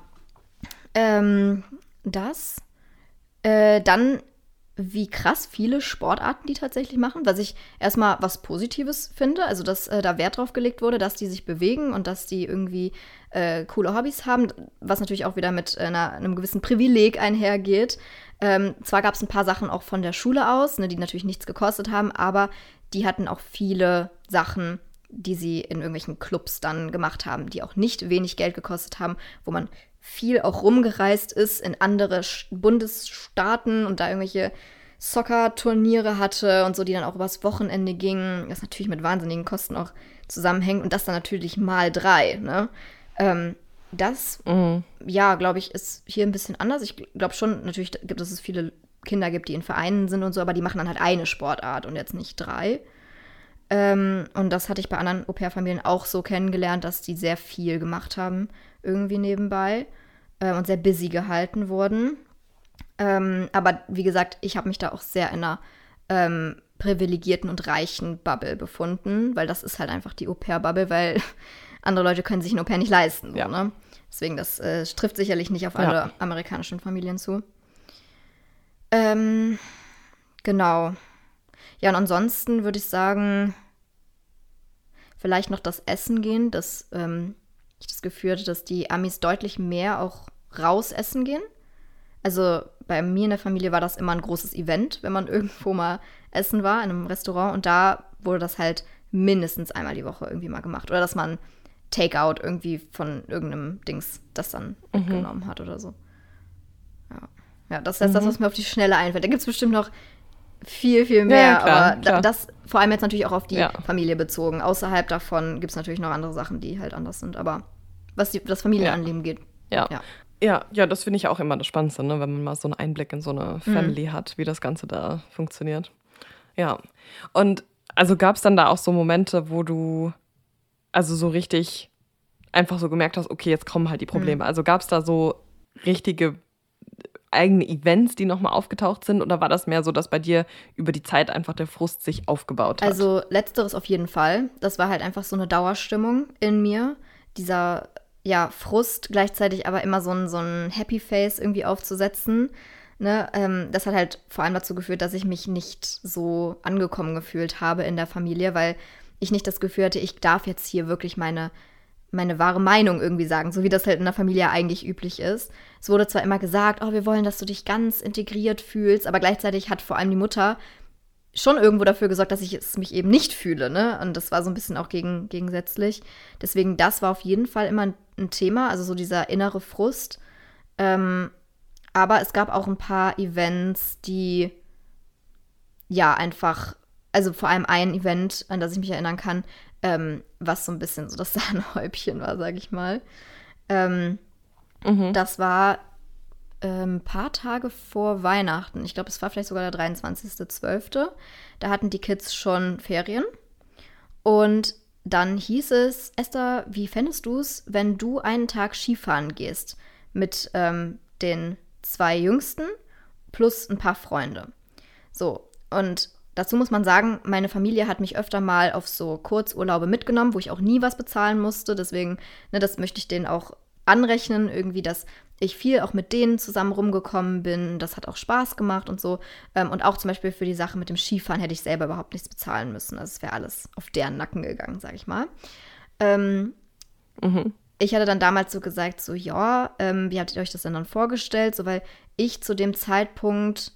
Ähm, das. Äh, dann wie krass viele Sportarten die tatsächlich machen, was ich erstmal was Positives finde, also dass äh, da Wert drauf gelegt wurde, dass die sich bewegen und dass die irgendwie äh, coole Hobbys haben, was natürlich auch wieder mit äh, einer, einem gewissen Privileg einhergeht. Ähm, zwar gab es ein paar Sachen auch von der Schule aus, ne, die natürlich nichts gekostet haben, aber die hatten auch viele Sachen, die sie in irgendwelchen Clubs dann gemacht haben, die auch nicht wenig Geld gekostet haben, wo man viel auch rumgereist ist in andere Bundesstaaten und da irgendwelche Soccer-Turniere hatte und so, die dann auch übers Wochenende gingen, das natürlich mit wahnsinnigen Kosten auch zusammenhängt und das dann natürlich mal drei, ne? Ähm, das, mhm. ja, glaube ich, ist hier ein bisschen anders. Ich glaube schon, natürlich gibt es viele Kinder gibt, die in Vereinen sind und so, aber die machen dann halt eine Sportart und jetzt nicht drei. Ähm, und das hatte ich bei anderen Au-pair-Familien auch so kennengelernt, dass die sehr viel gemacht haben irgendwie nebenbei äh, und sehr busy gehalten wurden. Ähm, aber wie gesagt, ich habe mich da auch sehr in einer ähm, privilegierten und reichen Bubble befunden, weil das ist halt einfach die Au-pair-Bubble, weil andere Leute können sich ein Au-pair nicht leisten. So, ja. ne? Deswegen, das äh, trifft sicherlich nicht auf alle ja. amerikanischen Familien zu. Ähm, genau. Ja, und ansonsten würde ich sagen, vielleicht noch das Essen gehen, das ähm, ich das Gefühl hatte, dass die Amis deutlich mehr auch raus essen gehen. Also bei mir in der Familie war das immer ein großes Event, wenn man irgendwo mal essen war, in einem Restaurant. Und da wurde das halt mindestens einmal die Woche irgendwie mal gemacht. Oder dass man Takeout irgendwie von irgendeinem Dings das dann mhm. mitgenommen hat oder so. Ja, ja das ist mhm. das, was mir auf die Schnelle einfällt. Da gibt es bestimmt noch viel, viel mehr. Ja, klar, aber klar. das vor allem jetzt natürlich auch auf die ja. Familie bezogen. Außerhalb davon gibt es natürlich noch andere Sachen, die halt anders sind. Aber was die, das Familienanleben geht. Ja. ja. Ja, ja, das finde ich auch immer das Spannendste, ne? wenn man mal so einen Einblick in so eine mhm. Family mhm. hat, wie das Ganze da funktioniert. Ja. Und also gab es dann da auch so Momente, wo du also so richtig einfach so gemerkt hast, okay, jetzt kommen halt die Probleme. Mhm. Also gab es da so richtige eigene Events, die nochmal aufgetaucht sind? Oder war das mehr so, dass bei dir über die Zeit einfach der Frust sich aufgebaut hat? Also letzteres auf jeden Fall. Das war halt einfach so eine Dauerstimmung in mir. Dieser, ja, Frust, gleichzeitig aber immer so ein, so ein Happy Face irgendwie aufzusetzen. Ne, ähm, das hat halt vor allem dazu geführt, dass ich mich nicht so angekommen gefühlt habe in der Familie, weil ich nicht das Gefühl hatte, ich darf jetzt hier wirklich meine meine wahre Meinung irgendwie sagen, so wie das halt in der Familie eigentlich üblich ist. Es wurde zwar immer gesagt, oh, wir wollen, dass du dich ganz integriert fühlst, aber gleichzeitig hat vor allem die Mutter schon irgendwo dafür gesorgt, dass ich es mich eben nicht fühle, ne? Und das war so ein bisschen auch gegen, gegensätzlich. Deswegen, das war auf jeden Fall immer ein, Thema, also so dieser innere Frust. Ähm, aber es gab auch ein paar Events, die ja einfach, also vor allem ein Event, an das ich mich erinnern kann, ähm, was so ein bisschen so das Sahnehäubchen war, sag ich mal. Ähm, mhm. Das war ein ähm, paar Tage vor Weihnachten. Ich glaube, es war vielleicht sogar der 23.12. Da hatten die Kids schon Ferien. Und dann hieß es, Esther, wie fändest du es, wenn du einen Tag Skifahren gehst mit ähm, den zwei Jüngsten plus ein paar Freunde? So, und Dazu muss man sagen, meine Familie hat mich öfter mal auf so Kurzurlaube mitgenommen, wo ich auch nie was bezahlen musste. Deswegen, ne, das möchte ich denen auch anrechnen, irgendwie, dass ich viel auch mit denen zusammen rumgekommen bin. Das hat auch Spaß gemacht und so. Ähm, und auch zum Beispiel für die Sache mit dem Skifahren hätte ich selber überhaupt nichts bezahlen müssen. Also es wäre alles auf deren Nacken gegangen, sag ich mal. Ähm, mhm. Ich hatte dann damals so gesagt, so ja, ähm, wie habt ihr euch das denn dann vorgestellt? So, weil ich zu dem Zeitpunkt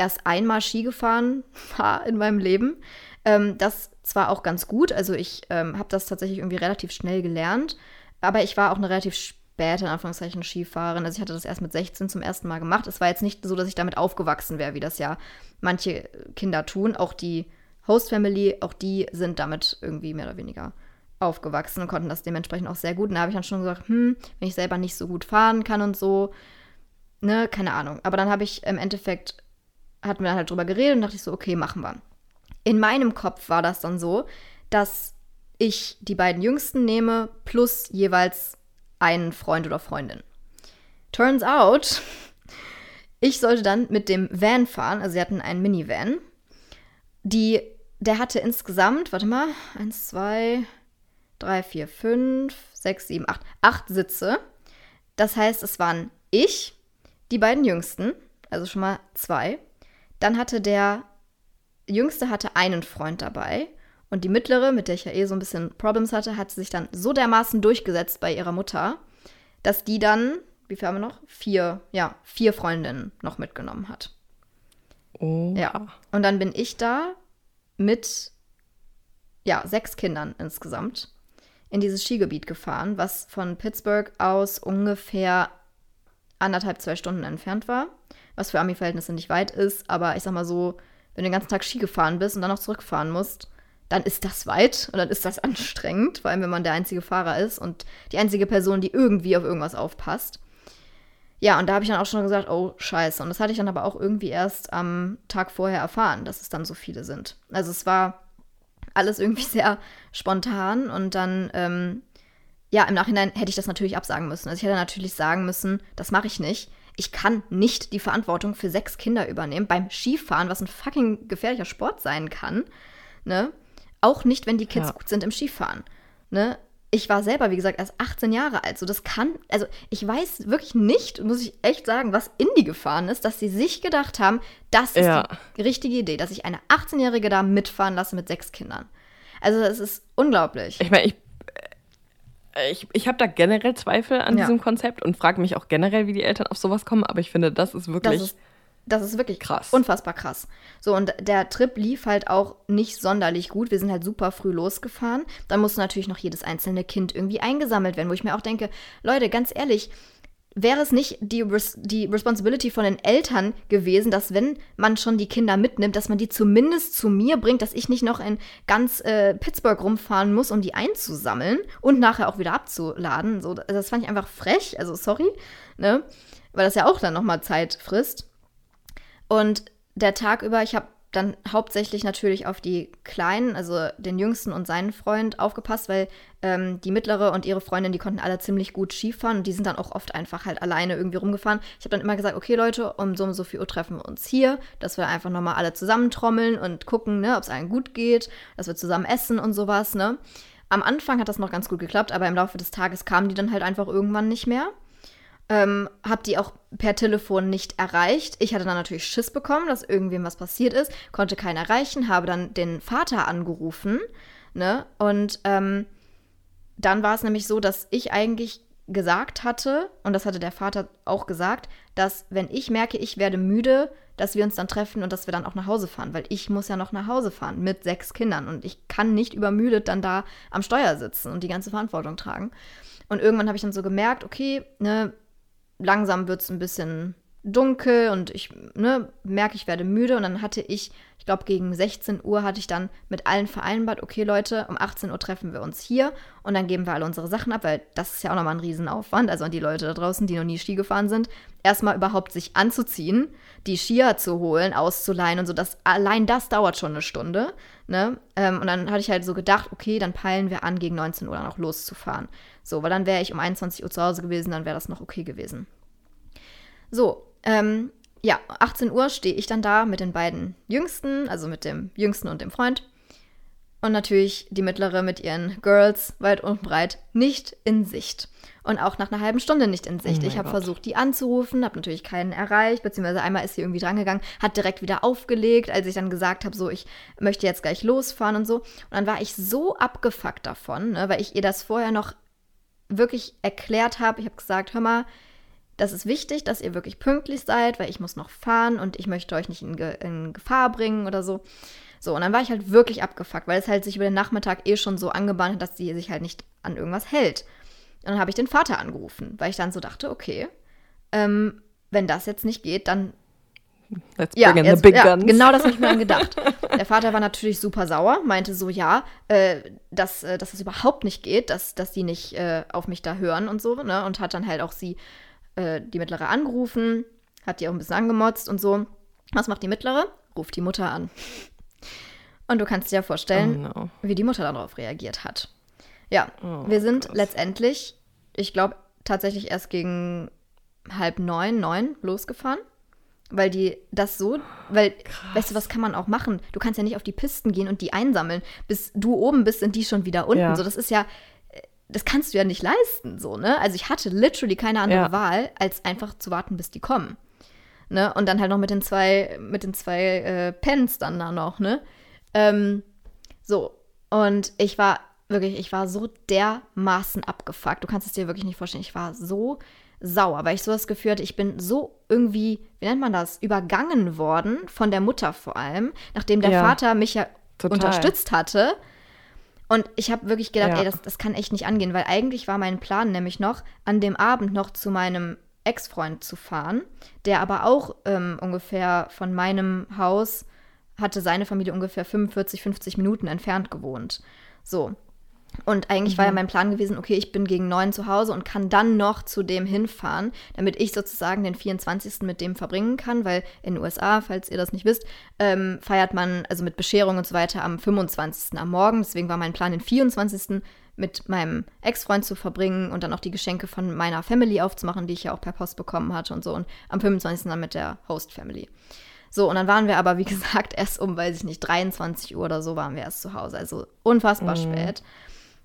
erst einmal Ski gefahren war in meinem Leben. Ähm, das zwar auch ganz gut, also ich ähm, habe das tatsächlich irgendwie relativ schnell gelernt, aber ich war auch eine relativ späte, in Anführungszeichen, Skifahrerin. Also ich hatte das erst mit 16 zum ersten Mal gemacht. Es war jetzt nicht so, dass ich damit aufgewachsen wäre, wie das ja manche Kinder tun. Auch die Host Family, auch die sind damit irgendwie mehr oder weniger aufgewachsen und konnten das dementsprechend auch sehr gut. Und da habe ich dann schon gesagt, hm, wenn ich selber nicht so gut fahren kann und so, ne, keine Ahnung. Aber dann habe ich im Endeffekt hatten wir dann halt drüber geredet und dachte ich so, okay, machen wir. In meinem Kopf war das dann so, dass ich die beiden Jüngsten nehme plus jeweils einen Freund oder Freundin. Turns out, ich sollte dann mit dem Van fahren, also sie hatten einen Minivan. Die, der hatte insgesamt, warte mal, eins, zwei, drei, vier, fünf, sechs, sieben, acht, acht Sitze. Das heißt, es waren ich, die beiden Jüngsten, also schon mal zwei. Dann hatte der Jüngste hatte einen Freund dabei und die mittlere, mit der ich ja eh so ein bisschen Problems hatte, hat sich dann so dermaßen durchgesetzt bei ihrer Mutter, dass die dann, wie viel haben wir noch? Vier, ja, vier Freundinnen noch mitgenommen hat. Oh. Ja. Und dann bin ich da mit, ja, sechs Kindern insgesamt in dieses Skigebiet gefahren, was von Pittsburgh aus ungefähr anderthalb, zwei Stunden entfernt war. Was für Ami-Verhältnisse nicht weit ist, aber ich sag mal so, wenn du den ganzen Tag Ski gefahren bist und dann noch zurückfahren musst, dann ist das weit und dann ist das anstrengend, vor allem wenn man der einzige Fahrer ist und die einzige Person, die irgendwie auf irgendwas aufpasst. Ja, und da habe ich dann auch schon gesagt, oh scheiße. Und das hatte ich dann aber auch irgendwie erst am Tag vorher erfahren, dass es dann so viele sind. Also es war alles irgendwie sehr spontan und dann, ähm, ja, im Nachhinein hätte ich das natürlich absagen müssen. Also ich hätte natürlich sagen müssen, das mache ich nicht. Ich kann nicht die Verantwortung für sechs Kinder übernehmen beim Skifahren, was ein fucking gefährlicher Sport sein kann. Ne? Auch nicht, wenn die Kids ja. gut sind im Skifahren. Ne? Ich war selber, wie gesagt, erst 18 Jahre alt. So, das kann, also ich weiß wirklich nicht, muss ich echt sagen, was in die gefahren ist, dass sie sich gedacht haben, das ist ja. die richtige Idee, dass ich eine 18-Jährige da mitfahren lasse mit sechs Kindern. Also es ist unglaublich. Ich meine, ich, ich, ich habe da generell Zweifel an ja. diesem Konzept und frage mich auch generell, wie die Eltern auf sowas kommen, aber ich finde, das ist wirklich. Das ist das ist wirklich krass. Unfassbar krass. So, und der Trip lief halt auch nicht sonderlich gut. Wir sind halt super früh losgefahren. Dann musste natürlich noch jedes einzelne Kind irgendwie eingesammelt werden, wo ich mir auch denke, Leute, ganz ehrlich, wäre es nicht die, die Responsibility von den Eltern gewesen, dass wenn man schon die Kinder mitnimmt, dass man die zumindest zu mir bringt, dass ich nicht noch in ganz äh, Pittsburgh rumfahren muss, um die einzusammeln und nachher auch wieder abzuladen. So, das fand ich einfach frech, also sorry, ne? Weil das ja auch dann nochmal Zeit frisst. Und der Tag über, ich habe dann hauptsächlich natürlich auf die Kleinen, also den Jüngsten und seinen Freund aufgepasst, weil ähm, die mittlere und ihre Freundin, die konnten alle ziemlich gut Skifahren und die sind dann auch oft einfach halt alleine irgendwie rumgefahren. Ich habe dann immer gesagt, okay Leute, um so und so viel Uhr treffen wir uns hier, dass wir einfach nochmal alle zusammentrommeln und gucken, ne, ob es allen gut geht, dass wir zusammen essen und sowas, ne. Am Anfang hat das noch ganz gut geklappt, aber im Laufe des Tages kamen die dann halt einfach irgendwann nicht mehr. Ähm, hab die auch per Telefon nicht erreicht. Ich hatte dann natürlich Schiss bekommen, dass irgendwem was passiert ist, konnte keinen erreichen, habe dann den Vater angerufen, ne? Und ähm, dann war es nämlich so, dass ich eigentlich gesagt hatte, und das hatte der Vater auch gesagt, dass wenn ich merke, ich werde müde, dass wir uns dann treffen und dass wir dann auch nach Hause fahren, weil ich muss ja noch nach Hause fahren mit sechs Kindern und ich kann nicht übermüdet dann da am Steuer sitzen und die ganze Verantwortung tragen. Und irgendwann habe ich dann so gemerkt, okay, ne, langsam wird es ein bisschen dunkel und ich ne, merke, ich werde müde. Und dann hatte ich, ich glaube, gegen 16 Uhr hatte ich dann mit allen vereinbart, okay Leute, um 18 Uhr treffen wir uns hier und dann geben wir alle unsere Sachen ab, weil das ist ja auch nochmal ein Riesenaufwand. Also an die Leute da draußen, die noch nie Ski gefahren sind, erstmal überhaupt sich anzuziehen, die Skier zu holen, auszuleihen und so. Das, allein das dauert schon eine Stunde. Ne? Ähm, und dann hatte ich halt so gedacht, okay, dann peilen wir an, gegen 19 Uhr dann auch loszufahren. So, weil dann wäre ich um 21 Uhr zu Hause gewesen, dann wäre das noch okay gewesen. So, ähm, ja, 18 Uhr stehe ich dann da mit den beiden Jüngsten, also mit dem Jüngsten und dem Freund. Und natürlich die mittlere mit ihren Girls weit und breit nicht in Sicht. Und auch nach einer halben Stunde nicht in Sicht. Oh ich habe versucht, die anzurufen, habe natürlich keinen erreicht, beziehungsweise einmal ist sie irgendwie drangegangen, hat direkt wieder aufgelegt, als ich dann gesagt habe, so, ich möchte jetzt gleich losfahren und so. Und dann war ich so abgefuckt davon, ne, weil ich ihr das vorher noch wirklich erklärt habe. Ich habe gesagt, hör mal, das ist wichtig, dass ihr wirklich pünktlich seid, weil ich muss noch fahren und ich möchte euch nicht in, Ge in Gefahr bringen oder so. So, und dann war ich halt wirklich abgefuckt, weil es halt sich über den Nachmittag eh schon so angebahnt hat, dass sie sich halt nicht an irgendwas hält. Und dann habe ich den Vater angerufen, weil ich dann so dachte, okay, ähm, wenn das jetzt nicht geht, dann Let's ja, bring in the big ja, guns. Genau das habe ich mir dann gedacht. Der Vater war natürlich super sauer, meinte so, ja, äh, dass, äh, dass das überhaupt nicht geht, dass, dass die nicht äh, auf mich da hören und so, ne? Und hat dann halt auch sie, äh, die Mittlere, angerufen, hat die auch ein bisschen angemotzt und so. Was macht die mittlere? Ruft die Mutter an. Und du kannst dir ja vorstellen, Oh no. wie die Mutter darauf reagiert hat. Ja, Oh, wir sind krass. letztendlich, ich glaube, tatsächlich erst gegen halb neun, neun losgefahren. Weil die das so, weil, weißt du, was kann man auch machen? Du kannst ja nicht auf die Pisten gehen und die einsammeln. Bis du oben bist, sind die schon wieder unten. Ja. So, das ist ja, das kannst du ja nicht leisten, so, ne? Also ich hatte literally keine andere Ja. Wahl, als einfach zu warten, bis die kommen. Ne? Und dann halt noch mit den zwei, mit den zwei äh, Pens dann da noch, ne? Ähm, so. Und ich war wirklich, ich war so dermaßen abgefuckt. Du kannst es dir wirklich nicht vorstellen. Ich war so sauer, weil ich so das Gefühl hatte, ich bin so irgendwie, wie nennt man das, übergangen worden, von der Mutter vor allem, nachdem der Ja. Vater mich ja Total. unterstützt hatte. Und ich habe wirklich gedacht, Ja. ey, das, das kann echt nicht angehen, weil eigentlich war mein Plan nämlich noch, an dem Abend noch zu meinem Ex-Freund zu fahren, der aber auch ähm, ungefähr von meinem Haus hatte seine Familie ungefähr 45, 50 Minuten entfernt gewohnt. So. Und eigentlich war ja mein Plan gewesen, okay, ich bin gegen neun zu Hause und kann dann noch zu dem hinfahren, damit ich sozusagen den 24. mit dem verbringen kann, weil in den USA, falls ihr das nicht wisst, ähm, feiert man also mit Bescherung und so weiter am 25. am Morgen. Deswegen war mein Plan, den 24. mit meinem Ex-Freund zu verbringen und dann auch die Geschenke von meiner Family aufzumachen, die ich ja auch per Post bekommen hatte und so. Und am 25. dann mit der Host-Family. So, und dann waren wir aber, wie gesagt, erst um, weiß ich nicht, 23 Uhr oder so waren wir erst zu Hause. Also unfassbar spät.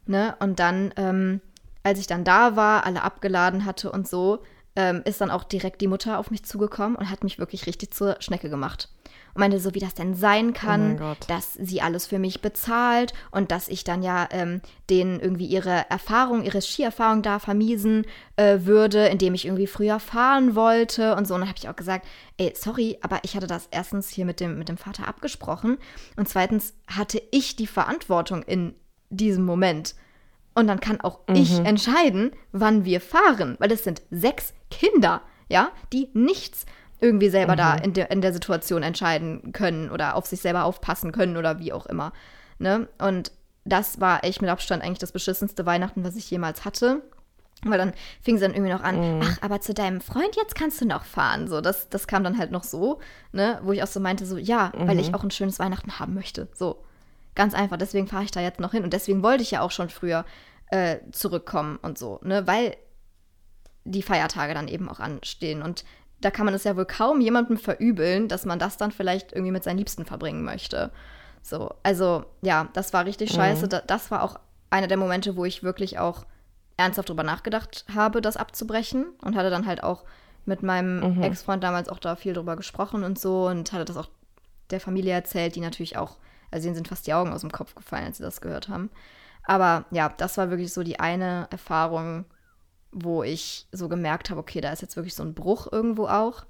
Ne? Und dann, ähm, als ich dann da war, alle abgeladen hatte und so, ähm, ist dann auch direkt die Mutter auf mich zugekommen und hat mich wirklich richtig zur Schnecke gemacht. Und meinte so, wie das denn sein kann, mein Gott. dass sie alles für mich bezahlt und dass ich dann ja ähm, denen irgendwie ihre Erfahrung, ihre Skierfahrung da vermiesen äh, würde, indem ich irgendwie früher fahren wollte und so. Und dann habe ich auch gesagt, ey, sorry, aber ich hatte das erstens hier mit dem, mit dem Vater abgesprochen und zweitens hatte ich die Verantwortung in diesem Moment. Und dann kann auch ich entscheiden, wann wir fahren, weil es sind sechs Kinder, ja, die nichts irgendwie selber da in der, in der Situation entscheiden können oder auf sich selber aufpassen können oder wie auch immer. Ne? Und das war echt mit Abstand eigentlich das beschissenste Weihnachten, was ich jemals hatte. Weil dann fing sie dann irgendwie noch an, ach, aber zu deinem Freund jetzt kannst du noch fahren. So, das, das kam dann halt noch so, ne, wo ich auch so meinte, so, ja, weil ich auch ein schönes Weihnachten haben möchte. So, ganz einfach. Deswegen fahre ich da jetzt noch hin. Und deswegen wollte ich ja auch schon früher äh, zurückkommen und so, ne, weil die Feiertage dann eben auch anstehen. Und da kann man es ja wohl kaum jemandem verübeln, dass man das dann vielleicht irgendwie mit seinen Liebsten verbringen möchte. So, also ja, das war richtig scheiße. Da, das war auch einer der Momente, wo ich wirklich auch ernsthaft drüber nachgedacht habe, das abzubrechen und hatte dann halt auch mit meinem Ex-Freund damals auch da viel drüber gesprochen und so und hatte das auch der Familie erzählt, die natürlich auch, also ihnen sind fast die Augen aus dem Kopf gefallen, als sie das gehört haben. Aber ja, das war wirklich so die eine Erfahrung, wo ich so gemerkt habe, okay, da ist jetzt wirklich so ein Bruch irgendwo auch.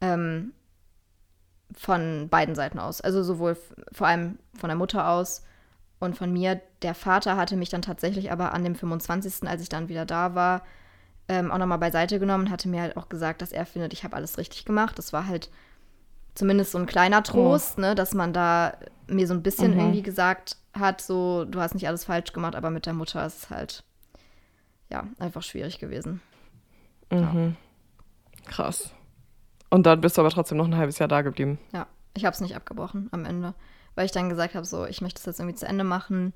Ähm, von beiden Seiten aus. Also sowohl vor allem von der Mutter aus und von mir. Der Vater hatte mich dann tatsächlich aber an dem 25., als ich dann wieder da war, ähm, auch nochmal beiseite genommen und hatte mir halt auch gesagt, dass er findet, ich habe alles richtig gemacht. Das war halt zumindest so ein kleiner Trost, ne, dass man da mir so ein bisschen Mhm. irgendwie gesagt hat, so, du hast nicht alles falsch gemacht, aber mit der Mutter ist es halt, ja, einfach schwierig gewesen. Mhm. Krass. Und dann bist du aber trotzdem noch ein halbes Jahr da geblieben. Ja, ich habe es nicht abgebrochen am Ende, weil ich dann gesagt habe, so, ich möchte es jetzt irgendwie zu Ende machen.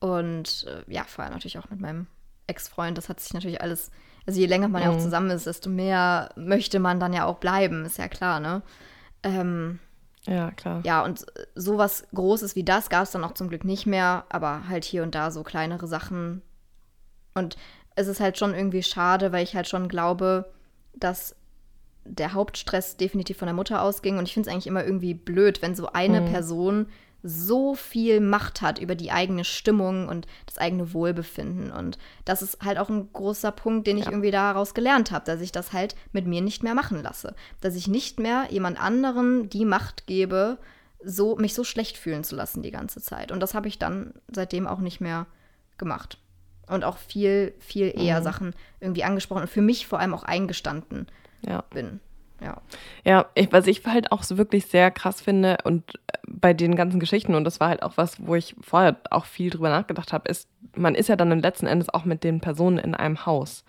Und äh, ja, vor allem natürlich auch mit meinem Ex-Freund. Das hat sich natürlich alles, also je länger man ja auch Mhm. zusammen ist, desto mehr möchte man dann ja auch bleiben, ist ja klar, ne? Ähm, Ja, klar. ja, und sowas Großes wie das gab es dann auch zum Glück nicht mehr, aber halt hier und da so kleinere Sachen. Und es ist halt schon irgendwie schade, weil ich halt schon glaube, dass der Hauptstress definitiv von der Mutter ausging. Und ich finde es eigentlich immer irgendwie blöd, wenn so eine Person so viel Macht hat über die eigene Stimmung und das eigene Wohlbefinden. Und das ist halt auch ein großer Punkt, den ich Ja. irgendwie daraus gelernt habe, dass ich das halt mit mir nicht mehr machen lasse. Dass ich nicht mehr jemand anderen die Macht gebe, so, mich so schlecht fühlen zu lassen die ganze Zeit. Und das habe ich dann seitdem auch nicht mehr gemacht. Und auch viel, viel eher Sachen irgendwie angesprochen und für mich vor allem auch eingestanden Ja. bin. Ja. Ja, ich, was ich halt auch so wirklich sehr krass finde und äh, bei den ganzen Geschichten, und das war halt auch was, wo ich vorher auch viel drüber nachgedacht habe, ist, man ist ja dann im letzten Endes auch mit den Personen in einem Haus.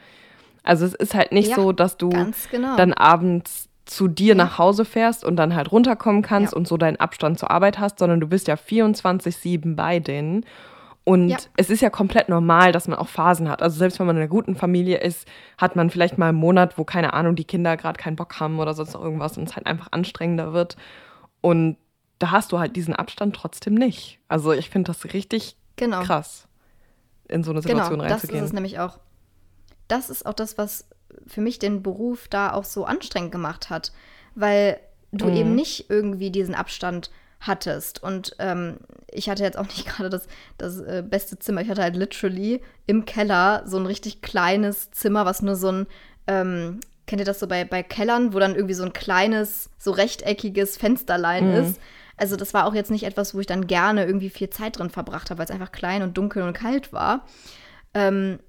Also es ist halt nicht Ja, so, dass du genau. dann abends zu dir nach Hause fährst und dann halt runterkommen kannst Ja. und so deinen Abstand zur Arbeit hast, sondern du bist ja 24-7 bei denen. Und Ja. es ist ja komplett normal, dass man auch Phasen hat. Also selbst wenn man in einer guten Familie ist, hat man vielleicht mal einen Monat, wo, keine Ahnung, die Kinder gerade keinen Bock haben oder sonst noch irgendwas und es halt einfach anstrengender wird. Und da hast du halt diesen Abstand trotzdem nicht. Also ich finde das richtig Genau. krass, in so eine Situation Genau, das ist reinzugehen. es nämlich auch. Das ist auch das, was für mich den Beruf da auch so anstrengend gemacht hat, weil du Mhm. eben nicht irgendwie diesen Abstand hattest. Und ähm, ich hatte jetzt auch nicht gerade das, das äh, beste Zimmer. Ich hatte halt literally im Keller so ein richtig kleines Zimmer, was nur so ein, ähm, kennt ihr das so bei, bei Kellern, wo dann irgendwie so ein kleines, so rechteckiges Fensterlein Mhm. ist. Also das war auch jetzt nicht etwas, wo ich dann gerne irgendwie viel Zeit drin verbracht habe, weil es einfach klein und dunkel und kalt war. Ähm,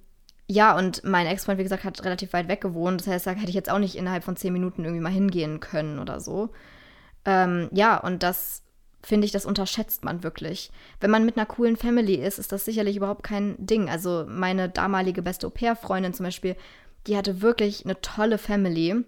ja, und mein Ex-Freund, wie gesagt, hat relativ weit weg gewohnt. Das heißt, da hätte ich jetzt auch nicht innerhalb von zehn Minuten irgendwie mal hingehen können oder so. Ähm, ja, und das finde ich, das unterschätzt man wirklich. Wenn man mit einer coolen Family ist, ist das sicherlich überhaupt kein Ding. Also meine damalige beste Au-pair-Freundin zum Beispiel, die hatte wirklich eine tolle Family.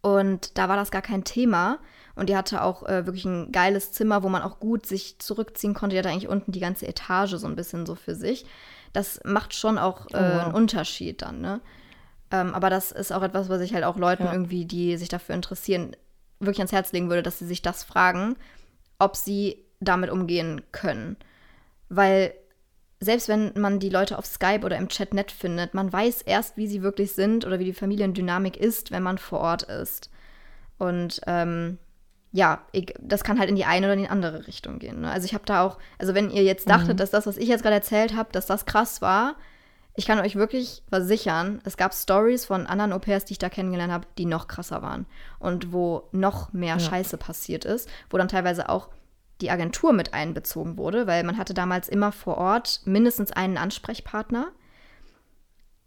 Und da war das gar kein Thema. Und die hatte auch äh, wirklich ein geiles Zimmer, wo man auch gut sich zurückziehen konnte. Die hatte eigentlich unten die ganze Etage so ein bisschen so für sich. Das macht schon auch äh, Oh, wow. einen Unterschied dann, ne? Ähm, aber das ist auch etwas, was ich halt auch Leuten Ja. irgendwie, die sich dafür interessieren, wirklich ans Herz legen würde, dass sie sich das fragen, ob sie damit umgehen können. Weil selbst wenn man die Leute auf Skype oder im Chat nett findet, man weiß erst, wie sie wirklich sind oder wie die Familiendynamik ist, wenn man vor Ort ist. Und ähm, ja, ich, das kann halt in die eine oder in die andere Richtung gehen. Ne? Also ich habe da auch, also wenn ihr jetzt dachtet, dass das, was ich jetzt gerade erzählt habe, dass das krass war, ich kann euch wirklich versichern, es gab Stories von anderen Au-pairs, die ich da kennengelernt habe, die noch krasser waren und wo noch mehr Scheiße passiert ist, wo dann teilweise auch die Agentur mit einbezogen wurde, weil man hatte damals immer vor Ort mindestens einen Ansprechpartner.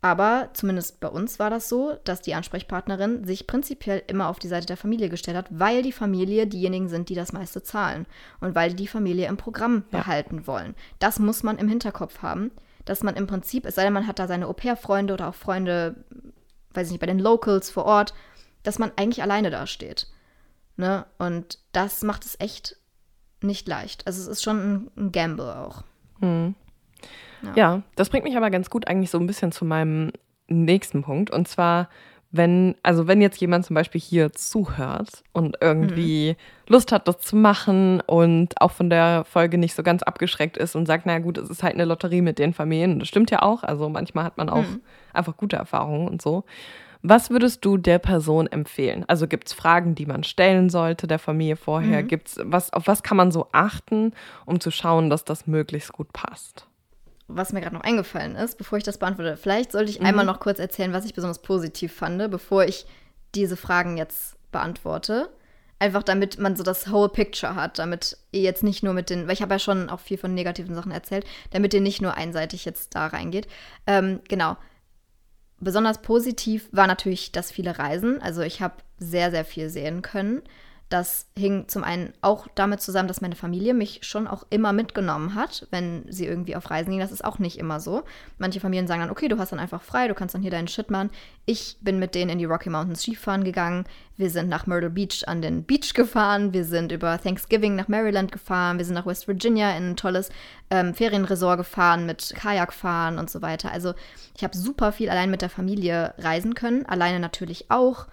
Aber zumindest bei uns war das so, dass die Ansprechpartnerin sich prinzipiell immer auf die Seite der Familie gestellt hat, weil die Familie diejenigen sind, die das meiste zahlen und weil die die Familie im Programm Ja. behalten wollen. Das muss man im Hinterkopf haben, dass man im Prinzip, es sei denn, man hat da seine Au-pair-Freunde oder auch Freunde, weiß ich nicht, bei den Locals vor Ort, dass man eigentlich alleine dasteht. Ne? Und das macht es echt nicht leicht. Also es ist schon ein, ein Gamble auch. Ja, das bringt mich aber ganz gut eigentlich so ein bisschen zu meinem nächsten Punkt. Und zwar, wenn, also wenn jetzt jemand zum Beispiel hier zuhört und irgendwie Lust hat, das zu machen und auch von der Folge nicht so ganz abgeschreckt ist und sagt, na gut, es ist halt eine Lotterie mit den Familien. Und Das stimmt ja auch. Also manchmal hat man auch einfach gute Erfahrungen und so. Was würdest du der Person empfehlen? Also gibt es Fragen, die man stellen sollte der Familie vorher? Gibt's was, auf was kann man so achten, um zu schauen, dass das möglichst gut passt? Was mir gerade noch eingefallen ist, bevor ich das beantworte. Vielleicht sollte ich einmal noch kurz erzählen, was ich besonders positiv fand, bevor ich diese Fragen jetzt beantworte. Einfach damit man so das whole picture hat, damit ihr jetzt nicht nur mit den, weil ich habe ja schon auch viel von negativen Sachen erzählt, damit ihr nicht nur einseitig jetzt da reingeht. Ähm, genau. Besonders positiv war natürlich das viele Reisen. Also ich habe sehr, sehr viel sehen können. Das hing zum einen auch damit zusammen, dass meine Familie mich schon auch immer mitgenommen hat, wenn sie irgendwie auf Reisen ging. Das ist auch nicht immer so. Manche Familien sagen dann, okay, du hast dann einfach frei, du kannst dann hier deinen Shit machen. Ich bin mit denen in die Rocky Mountains Skifahren gegangen. Wir sind nach Myrtle Beach an den Beach gefahren. Wir sind über Thanksgiving nach Maryland gefahren. Wir sind nach West Virginia in ein tolles ähm, Ferienresort gefahren mit Kajakfahren und so weiter. Also ich habe super viel allein mit der Familie reisen können. Alleine natürlich auch.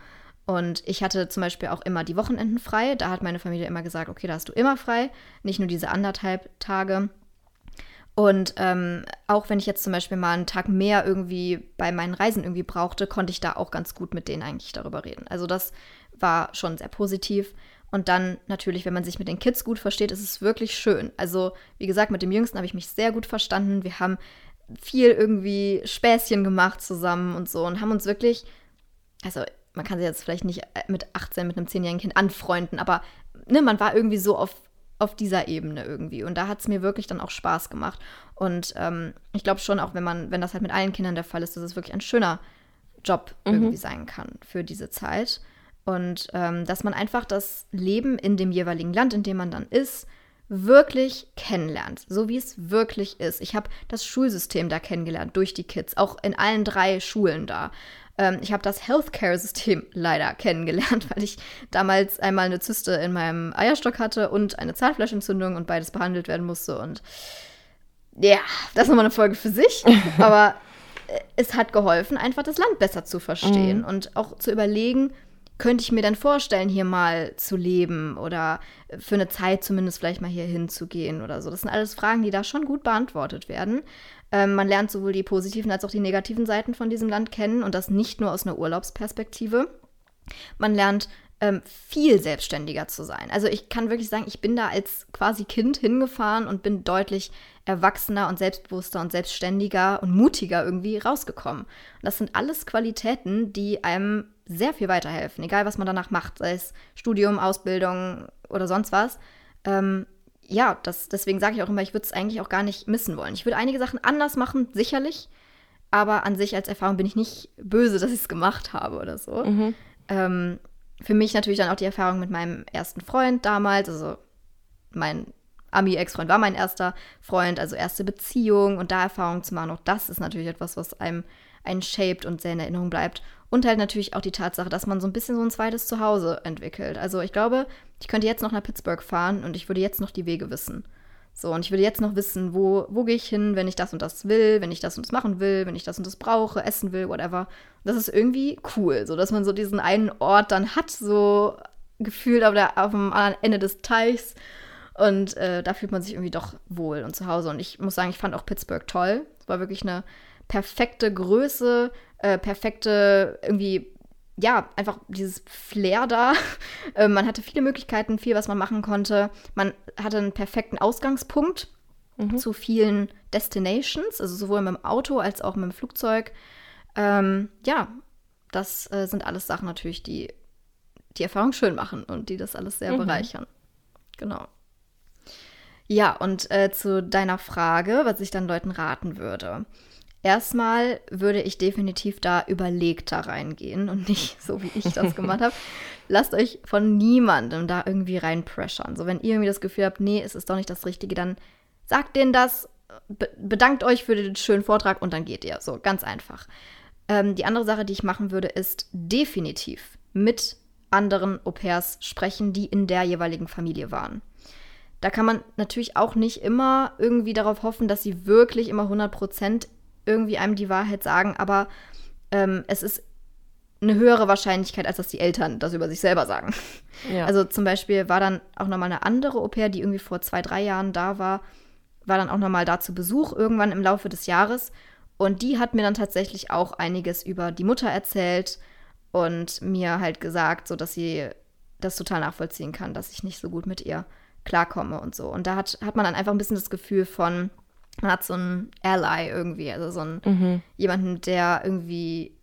Und ich hatte zum Beispiel auch immer die Wochenenden frei. Da hat meine Familie immer gesagt, okay, da hast du immer frei, nicht nur diese anderthalb Tage. Und ähm, auch wenn ich jetzt zum Beispiel mal einen Tag mehr irgendwie bei meinen Reisen irgendwie brauchte, konnte ich da auch ganz gut mit denen eigentlich darüber reden. Also das war schon sehr positiv. Und dann natürlich, wenn man sich mit den Kids gut versteht, ist es wirklich schön. Also wie gesagt, mit dem Jüngsten habe ich mich sehr gut verstanden. Wir haben viel irgendwie Späßchen gemacht zusammen und so und haben uns wirklich, also man kann sich jetzt vielleicht nicht mit 18 mit einem 10-jährigen Kind anfreunden, aber ne, man war irgendwie so auf, auf dieser Ebene irgendwie. Und da hat es mir wirklich dann auch Spaß gemacht. Und ähm, ich glaube schon, auch wenn man, wenn das halt mit allen Kindern der Fall ist, dass es wirklich ein schöner Job irgendwie sein kann für diese Zeit. Und ähm, dass man einfach das Leben in dem jeweiligen Land, in dem man dann ist, wirklich kennenlernt, so wie es wirklich ist. Ich habe das Schulsystem da kennengelernt durch die Kids, auch in allen drei Schulen da. Ähm, ich habe das Healthcare-System leider kennengelernt, weil ich damals einmal eine Zyste in meinem Eierstock hatte und eine Zahnfleischentzündung und beides behandelt werden musste. Und ja, das ist nochmal eine Folge für sich. Aber äh, es hat geholfen, einfach das Land besser zu verstehen mhm. und auch zu überlegen, könnte ich mir dann vorstellen, hier mal zu leben oder für eine Zeit zumindest vielleicht mal hier hinzugehen oder so. Das sind alles Fragen, die da schon gut beantwortet werden. Ähm, man lernt sowohl die positiven als auch die negativen Seiten von diesem Land kennen und das nicht nur aus einer Urlaubsperspektive. Man lernt ähm, viel selbstständiger zu sein. Also ich kann wirklich sagen, ich bin da als quasi Kind hingefahren und bin deutlich erwachsener und selbstbewusster und selbstständiger und mutiger irgendwie rausgekommen. Und das sind alles Qualitäten, die einem sehr viel weiterhelfen, egal was man danach macht, sei es Studium, Ausbildung oder sonst was. Ähm, ja, das, deswegen sage ich auch immer, ich würde es eigentlich auch gar nicht missen wollen. Ich würde einige Sachen anders machen, sicherlich, aber an sich als Erfahrung bin ich nicht böse, dass ich es gemacht habe oder so. Mhm. Ähm, für mich natürlich dann auch die Erfahrung mit meinem ersten Freund damals, also mein Ami-Ex-Freund war mein erster Freund, also erste Beziehung und da Erfahrungen zu machen, auch das ist natürlich etwas, was einem einen shaped und sehr in Erinnerung bleibt. Und halt natürlich auch die Tatsache, dass man so ein bisschen so ein zweites Zuhause entwickelt. Also ich glaube, ich könnte jetzt noch nach Pittsburgh fahren und ich würde jetzt noch die Wege wissen. So, und ich würde jetzt noch wissen, wo, wo gehe ich hin, wenn ich das und das will, wenn ich das und das machen will, wenn ich das und das brauche, essen will, whatever. Das ist irgendwie cool, so dass man so diesen einen Ort dann hat, so gefühlt auf, der, auf dem anderen Ende des Teichs. Und äh, da fühlt man sich irgendwie doch wohl und zu Hause. Und ich muss sagen, ich fand auch Pittsburgh toll. Es war wirklich eine perfekte Größe, äh, perfekte irgendwie ja, einfach dieses Flair da. Äh, man hatte viele Möglichkeiten, viel, was man machen konnte. Man hatte einen perfekten Ausgangspunkt mhm. zu vielen Destinations, also sowohl mit dem Auto als auch mit dem Flugzeug. Ähm, ja, das äh, sind alles Sachen natürlich, die die Erfahrung schön machen und die das alles sehr mhm. bereichern. Genau. Ja, und äh, zu deiner Frage, was ich dann Leuten raten würde. Erstmal würde ich definitiv da überlegter reingehen und nicht so, wie ich das gemacht habe. Lasst euch von niemandem da irgendwie reinpressern. So, wenn ihr irgendwie das Gefühl habt, nee, es ist doch nicht das Richtige, dann sagt denen das, be bedankt euch für den schönen Vortrag und dann geht ihr. So, ganz einfach. Ähm, die andere Sache, die ich machen würde, ist definitiv mit anderen Au-pairs sprechen, die in der jeweiligen Familie waren. Da kann man natürlich auch nicht immer irgendwie darauf hoffen, dass sie wirklich immer 100% irgendwie einem die Wahrheit sagen, aber ähm, es ist eine höhere Wahrscheinlichkeit, als dass die Eltern das über sich selber sagen. Ja. Also zum Beispiel war dann auch nochmal eine andere Au pair, die irgendwie vor zwei, drei Jahren da war, war dann auch nochmal da zu Besuch irgendwann im Laufe des Jahres. Und die hat mir dann tatsächlich auch einiges über die Mutter erzählt und mir halt gesagt, so dass sie das total nachvollziehen kann, dass ich nicht so gut mit ihr klarkomme und so. Und da hat, hat man dann einfach ein bisschen das Gefühl von, man hat so einen Ally irgendwie, also so einen mhm. jemanden, der irgendwie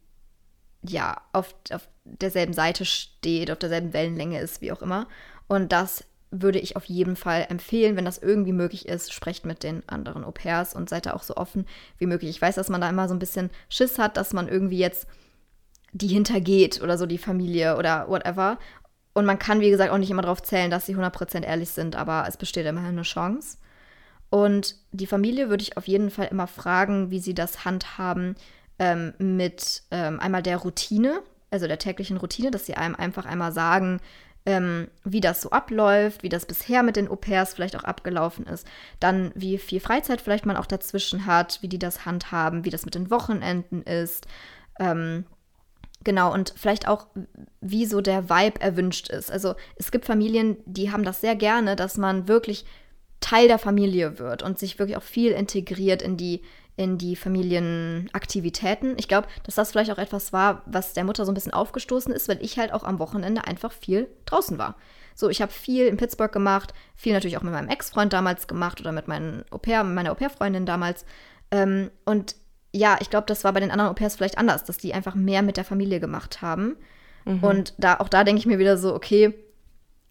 ja auf, auf derselben Seite steht, auf derselben Wellenlänge ist, wie auch immer. Und das würde ich auf jeden Fall empfehlen, wenn das irgendwie möglich ist, sprecht mit den anderen Au pairs und seid da auch so offen wie möglich. Ich weiß, dass man da immer so ein bisschen Schiss hat, dass man irgendwie jetzt die hintergeht oder so die Familie oder whatever. Und man kann, wie gesagt, auch nicht immer darauf zählen, dass sie 100% ehrlich sind, aber es besteht immerhin eine Chance. Und die Familie würde ich auf jeden Fall immer fragen, wie sie das handhaben ähm, mit ähm, einmal der Routine, also der täglichen Routine, dass sie einem einfach einmal sagen, ähm, wie das so abläuft, wie das bisher mit den Au pairs vielleicht auch abgelaufen ist, dann wie viel Freizeit vielleicht man auch dazwischen hat, wie die das handhaben, wie das mit den Wochenenden ist. Ähm, Genau, und vielleicht auch, wie so der Vibe erwünscht ist. Also es gibt Familien, die haben das sehr gerne, dass man wirklich Teil der Familie wird und sich wirklich auch viel integriert in die, in die Familienaktivitäten. Ich glaube, dass das vielleicht auch etwas war, was der Mutter so ein bisschen aufgestoßen ist, weil ich halt auch am Wochenende einfach viel draußen war. So, ich habe viel in Pittsburgh gemacht, viel natürlich auch mit meinem Ex-Freund damals gemacht oder mit meinen Au pair, meiner Au-pair-Freundin damals. Ähm, und ja, ich glaube, das war bei den anderen Au-pairs vielleicht anders, dass die einfach mehr mit der Familie gemacht haben. Mhm. Und da, auch da denke ich mir wieder so, okay,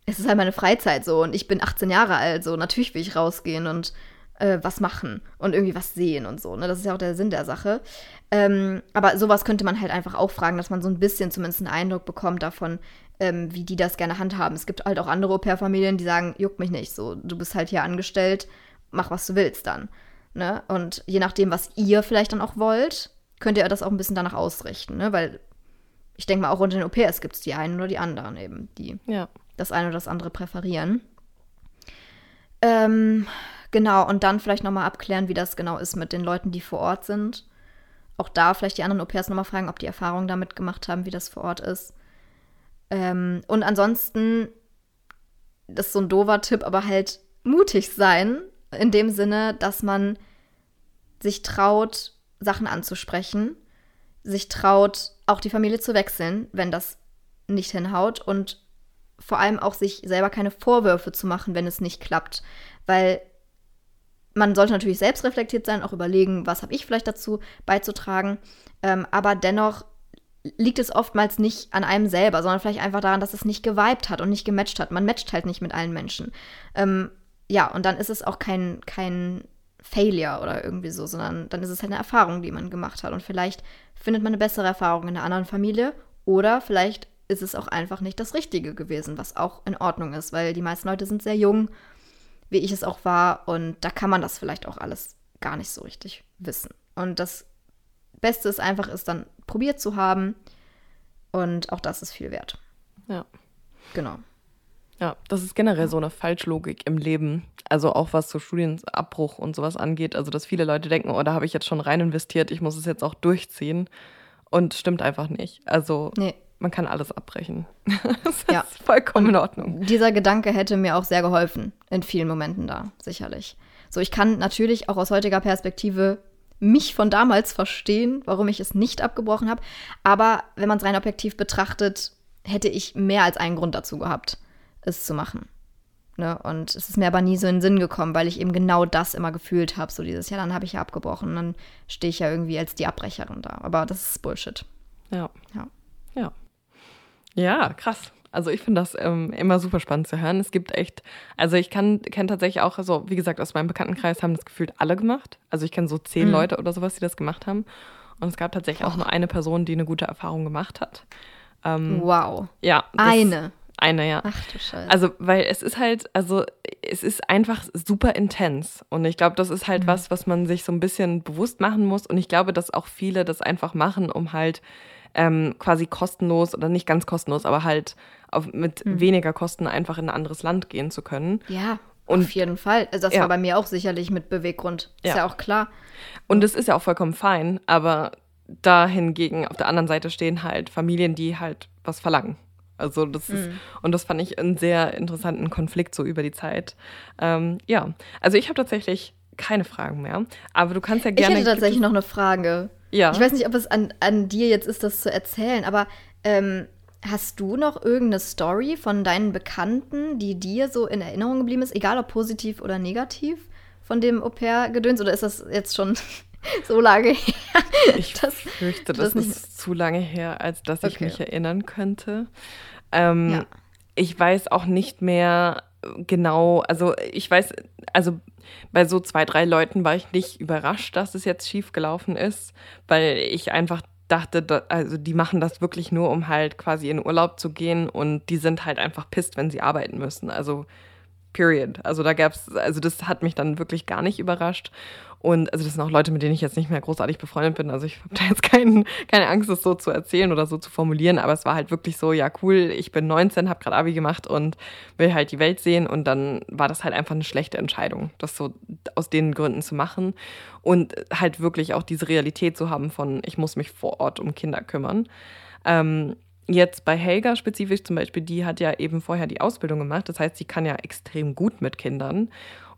es ist halt meine Freizeit so und ich bin 18 Jahre alt, so natürlich will ich rausgehen und äh, was machen und irgendwie was sehen und so. Ne? Das ist ja auch der Sinn der Sache. Ähm, aber sowas könnte man halt einfach auch fragen, dass man so ein bisschen zumindest einen Eindruck bekommt davon, ähm, wie die das gerne handhaben. Es gibt halt auch andere Au-pair-Familien, die sagen, juckt mich nicht so, du bist halt hier angestellt, mach was du willst dann. Ne? Und je nachdem, was ihr vielleicht dann auch wollt, könnt ihr das auch ein bisschen danach ausrichten, ne? Weil ich denke mal, auch unter den Au-pairs gibt es die einen oder die anderen eben, die ja. Das eine oder das andere präferieren. Ähm, genau, und dann vielleicht nochmal abklären, wie das genau ist mit den Leuten, die vor Ort sind. Auch da vielleicht die anderen Au-pairs nochmal fragen, ob die Erfahrungen damit gemacht haben, wie das vor Ort ist. Ähm, und ansonsten, das ist so ein doofer Tipp, aber halt mutig sein, in dem Sinne, dass man sich traut, Sachen anzusprechen, sich traut, auch die Familie zu wechseln, wenn das nicht hinhaut und vor allem auch sich selber keine Vorwürfe zu machen, wenn es nicht klappt, weil man sollte natürlich selbst reflektiert sein, auch überlegen, was habe ich vielleicht dazu beizutragen, ähm, aber dennoch liegt es oftmals nicht an einem selber, sondern vielleicht einfach daran, dass es nicht geweibt hat und nicht gematcht hat. Man matcht halt nicht mit allen Menschen. Ähm, ja, und dann ist es auch kein, kein Failure oder irgendwie so, sondern dann ist es halt eine Erfahrung, die man gemacht hat. Und vielleicht findet man eine bessere Erfahrung in einer anderen Familie oder vielleicht ist es auch einfach nicht das Richtige gewesen, was auch in Ordnung ist, weil die meisten Leute sind sehr jung, wie ich es auch war, und da kann man das vielleicht auch alles gar nicht so richtig wissen. Und das Beste ist einfach, es dann probiert zu haben und auch das ist viel wert. Ja. Genau. Ja, das ist generell so eine Falschlogik im Leben. Also auch was so Studienabbruch und sowas angeht. Also, dass viele Leute denken, oh, da habe ich jetzt schon rein investiert, ich muss es jetzt auch durchziehen. Und stimmt einfach nicht. Also, nee. Man kann alles abbrechen. das ja. ist vollkommen in Ordnung. Dieser Gedanke hätte mir auch sehr geholfen, in vielen Momenten da, sicherlich. So, ich kann natürlich auch aus heutiger Perspektive mich von damals verstehen, warum ich es nicht abgebrochen habe. Aber wenn man es rein objektiv betrachtet, hätte ich mehr als einen Grund dazu gehabt es zu machen. Ne? Und es ist mir aber nie so in den Sinn gekommen, weil ich eben genau das immer gefühlt habe. So dieses, ja, dann habe ich ja abgebrochen. Dann stehe ich ja irgendwie als die Abbrecherin da. Aber das ist Bullshit. Ja. Ja. Ja, ja krass. Also ich finde das ähm, immer super spannend zu hören. Es gibt echt, also ich kann kenne tatsächlich auch, also wie gesagt, aus meinem Bekanntenkreis haben das gefühlt alle gemacht. Also ich kenne so zehn mhm. Leute oder sowas, die das gemacht haben. Und es gab tatsächlich oh. auch nur eine Person, die eine gute Erfahrung gemacht hat. Ähm, wow. Ja. Eine. Eine, ja. Ach du Scheiße. Also, weil es ist halt, also es ist einfach super intens. Und ich glaube, das ist halt mhm. was, was man sich so ein bisschen bewusst machen muss. Und ich glaube, dass auch viele das einfach machen, um halt ähm, quasi kostenlos oder nicht ganz kostenlos, aber halt auf, mit mhm. weniger Kosten einfach in ein anderes Land gehen zu können. Ja. Und, auf jeden Fall. Also das ja. war bei mir auch sicherlich mit Beweggrund. Ist ja, ja auch klar. Und es ist ja auch vollkommen fein, aber da hingegen auf der anderen Seite stehen halt Familien, die halt was verlangen. Also das ist, mhm. und das fand ich einen sehr interessanten Konflikt so über die Zeit. Ähm, ja, also ich habe tatsächlich keine Fragen mehr, aber du kannst ja gerne. Ich hätte tatsächlich noch eine Frage. Ja. Ich weiß nicht, ob es an, an dir jetzt ist, das zu erzählen, aber ähm, hast du noch irgendeine Story von deinen Bekannten, die dir so in Erinnerung geblieben ist, egal ob positiv oder negativ, von dem Au-pair-Gedöns? Oder ist das jetzt schon so lange her? Ich das, fürchte, das, das ist zu lange her, als dass okay. ich mich erinnern könnte. Ähm, ja. Ich weiß auch nicht mehr genau, also ich weiß, also bei so zwei, drei Leuten war ich nicht überrascht, dass es jetzt schief gelaufen ist, weil ich einfach dachte, da, also die machen das wirklich nur, um halt quasi in Urlaub zu gehen und die sind halt einfach pisst, wenn sie arbeiten müssen. Also period. Also da gab es, also das hat mich dann wirklich gar nicht überrascht. Und also das sind auch Leute, mit denen ich jetzt nicht mehr großartig befreundet bin. Also ich habe da jetzt kein, keine Angst, das so zu erzählen oder so zu formulieren. Aber es war halt wirklich so, ja cool, ich bin 19, habe gerade Abi gemacht und will halt die Welt sehen. Und dann war das halt einfach eine schlechte Entscheidung, das so aus den Gründen zu machen. Und halt wirklich auch diese Realität zu haben von, ich muss mich vor Ort um Kinder kümmern. Ähm, Jetzt bei Helga spezifisch zum Beispiel, die hat ja eben vorher die Ausbildung gemacht. Das heißt, sie kann ja extrem gut mit Kindern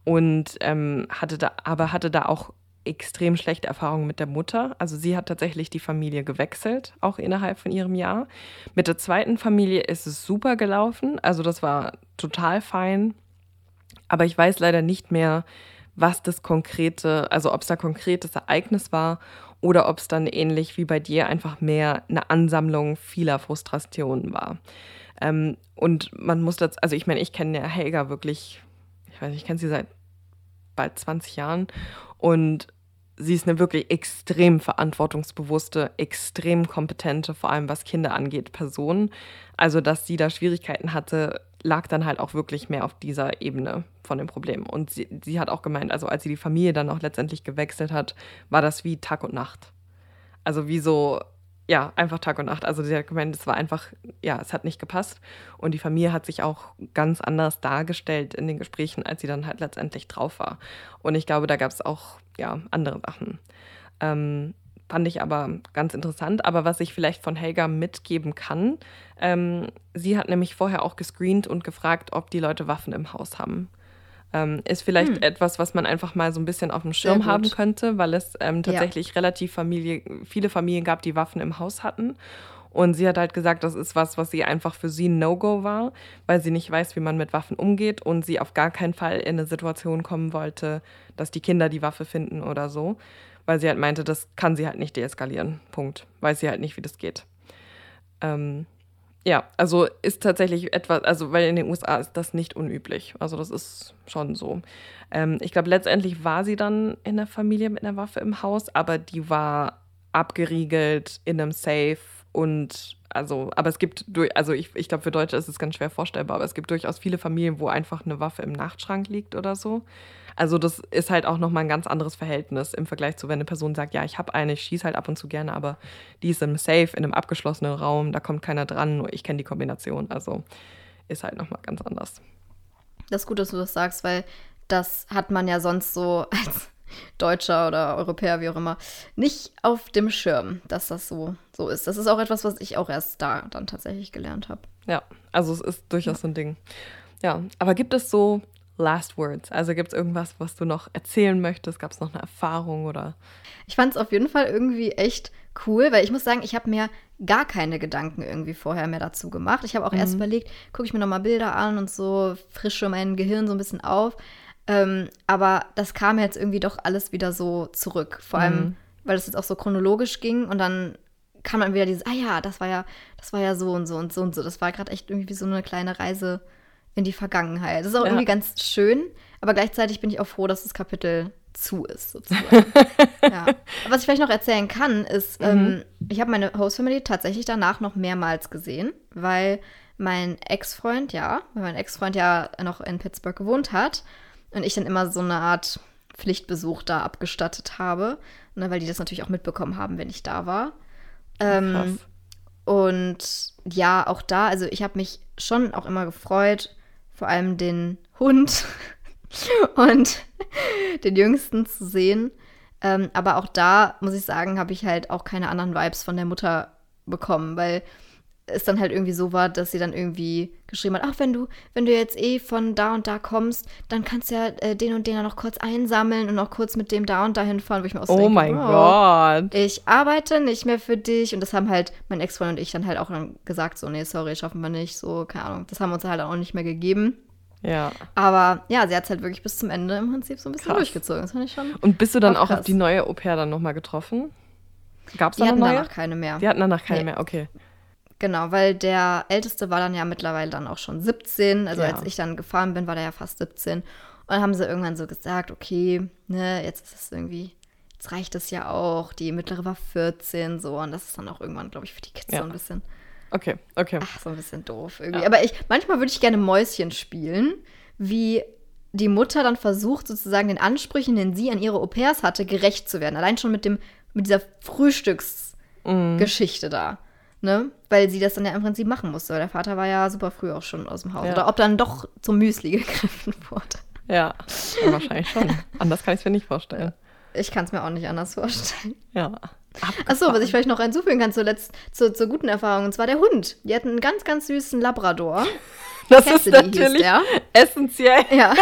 und ähm, hatte da, aber hatte da auch extrem schlechte Erfahrungen mit der Mutter. Also sie hat tatsächlich die Familie gewechselt, auch innerhalb von ihrem Jahr. Mit der zweiten Familie ist es super gelaufen. Also das war total fein. Aber ich weiß leider nicht mehr, was das konkrete, also ob es da konkretes Ereignis war oder ob es dann ähnlich wie bei dir einfach mehr eine Ansammlung vieler Frustrationen war. Ähm, und man muss das, also ich meine, ich kenne ja Helga wirklich weiß nicht, ich kenne sie seit bald 20 Jahren. Und sie ist eine wirklich extrem verantwortungsbewusste, extrem kompetente, vor allem was Kinder angeht, Person. Also, dass sie da Schwierigkeiten hatte, lag dann halt auch wirklich mehr auf dieser Ebene von dem Problem. Und sie, sie hat auch gemeint, also als sie die Familie dann auch letztendlich gewechselt hat, war das wie Tag und Nacht. Also wie so, ja, einfach Tag und Nacht. Also hat gemeint, es war einfach, ja, es hat nicht gepasst. Und die Familie hat sich auch ganz anders dargestellt in den Gesprächen, als sie dann halt letztendlich drauf war. Und ich glaube, da gab es auch, ja, andere Sachen. Ähm, Fand ich aber ganz interessant. Aber was ich vielleicht von Helga mitgeben kann, ähm, sie hat nämlich vorher auch gescreent und gefragt, ob die Leute Waffen im Haus haben. Ähm, ist vielleicht hm. etwas, was man einfach mal so ein bisschen auf dem Schirm haben könnte, weil es ähm, tatsächlich ja. relativ Familie, viele Familien gab, die Waffen im Haus hatten. Und sie hat halt gesagt, das ist was, was sie einfach für sie ein No-Go war, weil sie nicht weiß, wie man mit Waffen umgeht und sie auf gar keinen Fall in eine Situation kommen wollte, dass die Kinder die Waffe finden oder so weil sie halt meinte, das kann sie halt nicht deeskalieren. Punkt. Weiß sie halt nicht, wie das geht. Ähm, ja, also ist tatsächlich etwas, also weil in den USA ist das nicht unüblich. Also das ist schon so. Ähm, ich glaube, letztendlich war sie dann in der Familie mit einer Waffe im Haus, aber die war abgeriegelt in einem Safe und also, aber es gibt durch, also ich, ich glaube, für Deutsche ist es ganz schwer vorstellbar, aber es gibt durchaus viele Familien, wo einfach eine Waffe im Nachtschrank liegt oder so. Also das ist halt auch nochmal ein ganz anderes Verhältnis im Vergleich zu, wenn eine Person sagt, ja, ich habe eine, ich schieße halt ab und zu gerne, aber die ist im Safe, in einem abgeschlossenen Raum, da kommt keiner dran, nur ich kenne die Kombination. Also ist halt nochmal ganz anders. Das ist gut, dass du das sagst, weil das hat man ja sonst so als Deutscher oder Europäer, wie auch immer, nicht auf dem Schirm, dass das so, so ist. Das ist auch etwas, was ich auch erst da dann tatsächlich gelernt habe. Ja, also es ist durchaus ja. so ein Ding. Ja, aber gibt es so Last Words? Also gibt es irgendwas, was du noch erzählen möchtest? Gab es noch eine Erfahrung oder? Ich fand es auf jeden Fall irgendwie echt cool, weil ich muss sagen, ich habe mir gar keine Gedanken irgendwie vorher mehr dazu gemacht. Ich habe auch mhm. erst überlegt, gucke ich mir nochmal Bilder an und so frische mein Gehirn so ein bisschen auf. Ähm, aber das kam jetzt irgendwie doch alles wieder so zurück. Vor allem, mhm. weil es jetzt auch so chronologisch ging und dann kam dann wieder dieses, ah ja, das war ja, das war ja so und so und so und so. Das war gerade echt irgendwie wie so eine kleine Reise in die Vergangenheit. Das ist auch ja. irgendwie ganz schön, aber gleichzeitig bin ich auch froh, dass das Kapitel zu ist, sozusagen. ja. Was ich vielleicht noch erzählen kann, ist, mhm. ähm, ich habe meine Host Family tatsächlich danach noch mehrmals gesehen, weil mein Ex-Freund, ja, weil mein Ex-Freund ja noch in Pittsburgh gewohnt hat und ich dann immer so eine Art Pflichtbesuch da abgestattet habe, ne, weil die das natürlich auch mitbekommen haben, wenn ich da war. Ähm, und ja, auch da, also ich habe mich schon auch immer gefreut, vor allem den Hund und den Jüngsten zu sehen. Ähm, aber auch da, muss ich sagen, habe ich halt auch keine anderen Vibes von der Mutter bekommen, weil es dann halt irgendwie so war, dass sie dann irgendwie geschrieben hat, ach, wenn du, wenn du jetzt eh von da und da kommst, dann kannst du ja äh, den und den ja noch kurz einsammeln und noch kurz mit dem da und da hinfahren, wo ich mir auch so Oh denke, mein oh, Gott. Ich arbeite nicht mehr für dich. Und das haben halt mein Ex-Freund und ich dann halt auch dann gesagt, so, nee, sorry, schaffen wir nicht, so, keine Ahnung. Das haben wir uns halt auch nicht mehr gegeben. Ja. Aber ja, sie hat es halt wirklich bis zum Ende im Prinzip so ein bisschen krass. durchgezogen. Das fand ich schon. Und bist du dann auch, auch auf die neue Au-pair dann nochmal getroffen? Gab es da neue? danach keine mehr. Die hatten danach keine nee. mehr, okay. Genau, weil der Älteste war dann ja mittlerweile dann auch schon 17. Also ja. als ich dann gefahren bin, war der ja fast 17. Und dann haben sie irgendwann so gesagt, okay, ne, jetzt ist es irgendwie, jetzt reicht es ja auch. Die mittlere war 14, so. Und das ist dann auch irgendwann, glaube ich, für die Kids ja. so ein bisschen. Okay, okay. Ach, so ein bisschen doof irgendwie. Ja. Aber ich, manchmal würde ich gerne Mäuschen spielen, wie die Mutter dann versucht, sozusagen den Ansprüchen, den sie an ihre Au-pairs hatte, gerecht zu werden. Allein schon mit dem, mit dieser Frühstücksgeschichte mm. da ne? Weil sie das dann ja im Prinzip machen musste. Weil der Vater war ja super früh auch schon aus dem Haus. Ja. Oder ob dann doch zum Müsli gegriffen wurde. Ja, wahrscheinlich schon. anders kann ich es mir nicht vorstellen. Ich kann es mir auch nicht anders vorstellen. Ja. Achso, was ich vielleicht noch hinzufügen kann zuletzt, zur, zur guten Erfahrung, und zwar der Hund. Die hatten einen ganz, ganz süßen Labrador. Das Cassidy ist natürlich essentiell. Ja.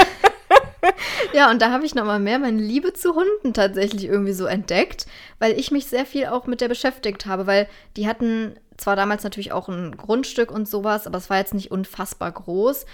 ja, und da habe ich nochmal mehr meine Liebe zu Hunden tatsächlich irgendwie so entdeckt, weil ich mich sehr viel auch mit der beschäftigt habe, weil die hatten zwar damals natürlich auch ein Grundstück und sowas, aber es war jetzt nicht unfassbar groß.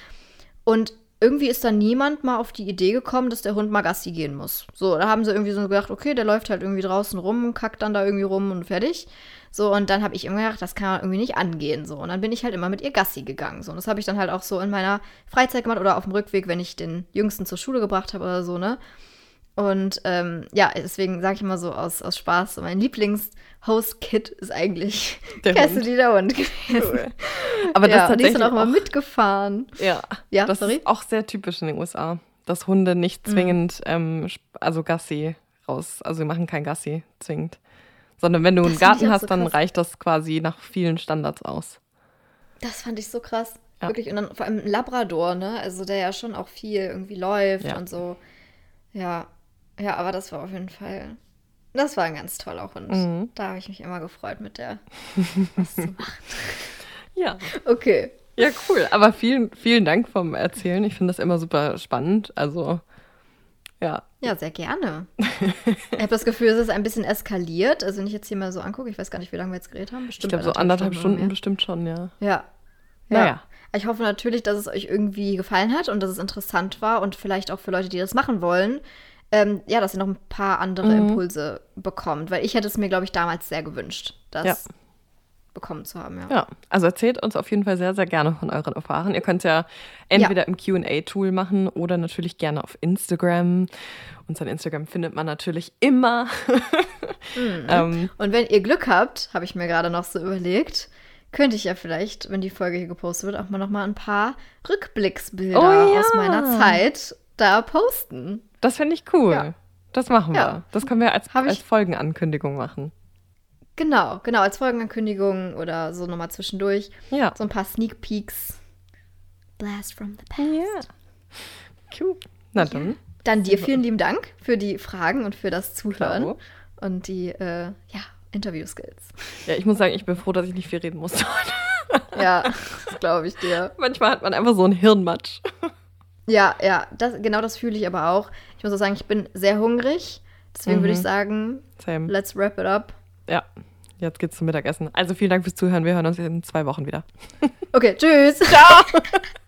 Und irgendwie ist dann niemand mal auf die Idee gekommen, dass der Hund mal Gassi gehen muss. So, da haben sie irgendwie so gedacht, okay, der läuft halt irgendwie draußen rum kackt dann da irgendwie rum und fertig. So, und dann habe ich immer gedacht, das kann man irgendwie nicht angehen. So, und dann bin ich halt immer mit ihr Gassi gegangen. So, und das habe ich dann halt auch so in meiner Freizeit gemacht oder auf dem Rückweg, wenn ich den Jüngsten zur Schule gebracht habe oder so, ne? Und ähm, ja, deswegen sage ich immer so aus, aus Spaß, so mein Lieblings-Host-Kit ist eigentlich Der Cassidy Hund. der Hund gewesen. Cool. Aber das ja, und die ist dann tatsächlich auch mal mitgefahren. ja, Ja, das sorry? ist auch sehr typisch in den USA, dass Hunde nicht zwingend, ähm, sp- also Gassi raus, also sie machen kein Gassi zwingend. Sondern wenn du Das einen Garten hast, so dann reicht das quasi nach vielen Standards aus. Das fand ich so krass. Ja. Wirklich. Und dann vor allem ein Labrador, ne? Also der ja schon auch viel irgendwie läuft Ja. und so. Ja. Ja, aber das war auf jeden Fall. Das war ein ganz toller Hund. Mhm. Da habe ich mich immer gefreut, mit der was zu machen. Ja. Okay. Ja, cool. Aber vielen, vielen Dank vom Erzählen. Ich finde das immer super spannend. Also, ja. Ja, sehr gerne. ich habe das Gefühl, es ist ein bisschen eskaliert. Also, wenn ich jetzt hier mal so angucke, ich weiß gar nicht, wie lange wir jetzt geredet haben. Ich Bestimmt glaube, so anderthalb Stunden mehr. bestimmt schon, ja. Ja. Naja. Ich hoffe natürlich, dass es euch irgendwie gefallen hat und dass es interessant war und vielleicht auch für Leute, die das machen wollen, ähm, ja, dass ihr noch ein paar andere Mhm. Impulse bekommt. Weil ich hätte es mir, glaube ich, damals sehr gewünscht, das Ja. bekommen zu haben, ja. Ja, also erzählt uns auf jeden Fall sehr, sehr gerne von euren Erfahrungen. Ihr könnt es ja entweder im QA-Tool machen oder natürlich gerne auf Instagram. Unseren Instagram findet man natürlich immer. Mhm. ähm, Und wenn ihr Glück habt, habe ich mir gerade noch so überlegt, könnte ich ja vielleicht, wenn die Folge hier gepostet wird, auch mal noch mal ein paar Rückblicksbilder Oh ja. aus meiner Zeit da posten. Das fände ich cool. Ja. Das machen wir. Ja. Das können wir als, als Folgenankündigung machen. Genau, genau, als Folgenankündigung oder so nochmal zwischendurch. Ja. So ein paar Sneak Peeks. Blast from the past. Ja. Cool. Na dann. Dann dir vielen lieben Dank für die Fragen und für das Zuhören Klaro. und die äh, ja, Interview-Skills. Ja, ich muss sagen, ich bin froh, dass ich nicht viel reden musste. Ja, das glaube ich dir. Manchmal hat man einfach so einen Hirnmatsch. Ja, ja, das, genau das fühle ich aber auch. Ich muss auch sagen, ich bin sehr hungrig. Deswegen würde ich Mhm. sagen, Same. let's wrap it up. Ja. Jetzt geht's zum Mittagessen. Also vielen Dank fürs Zuhören. Wir hören uns in zwei Wochen wieder. Okay, tschüss. Ciao.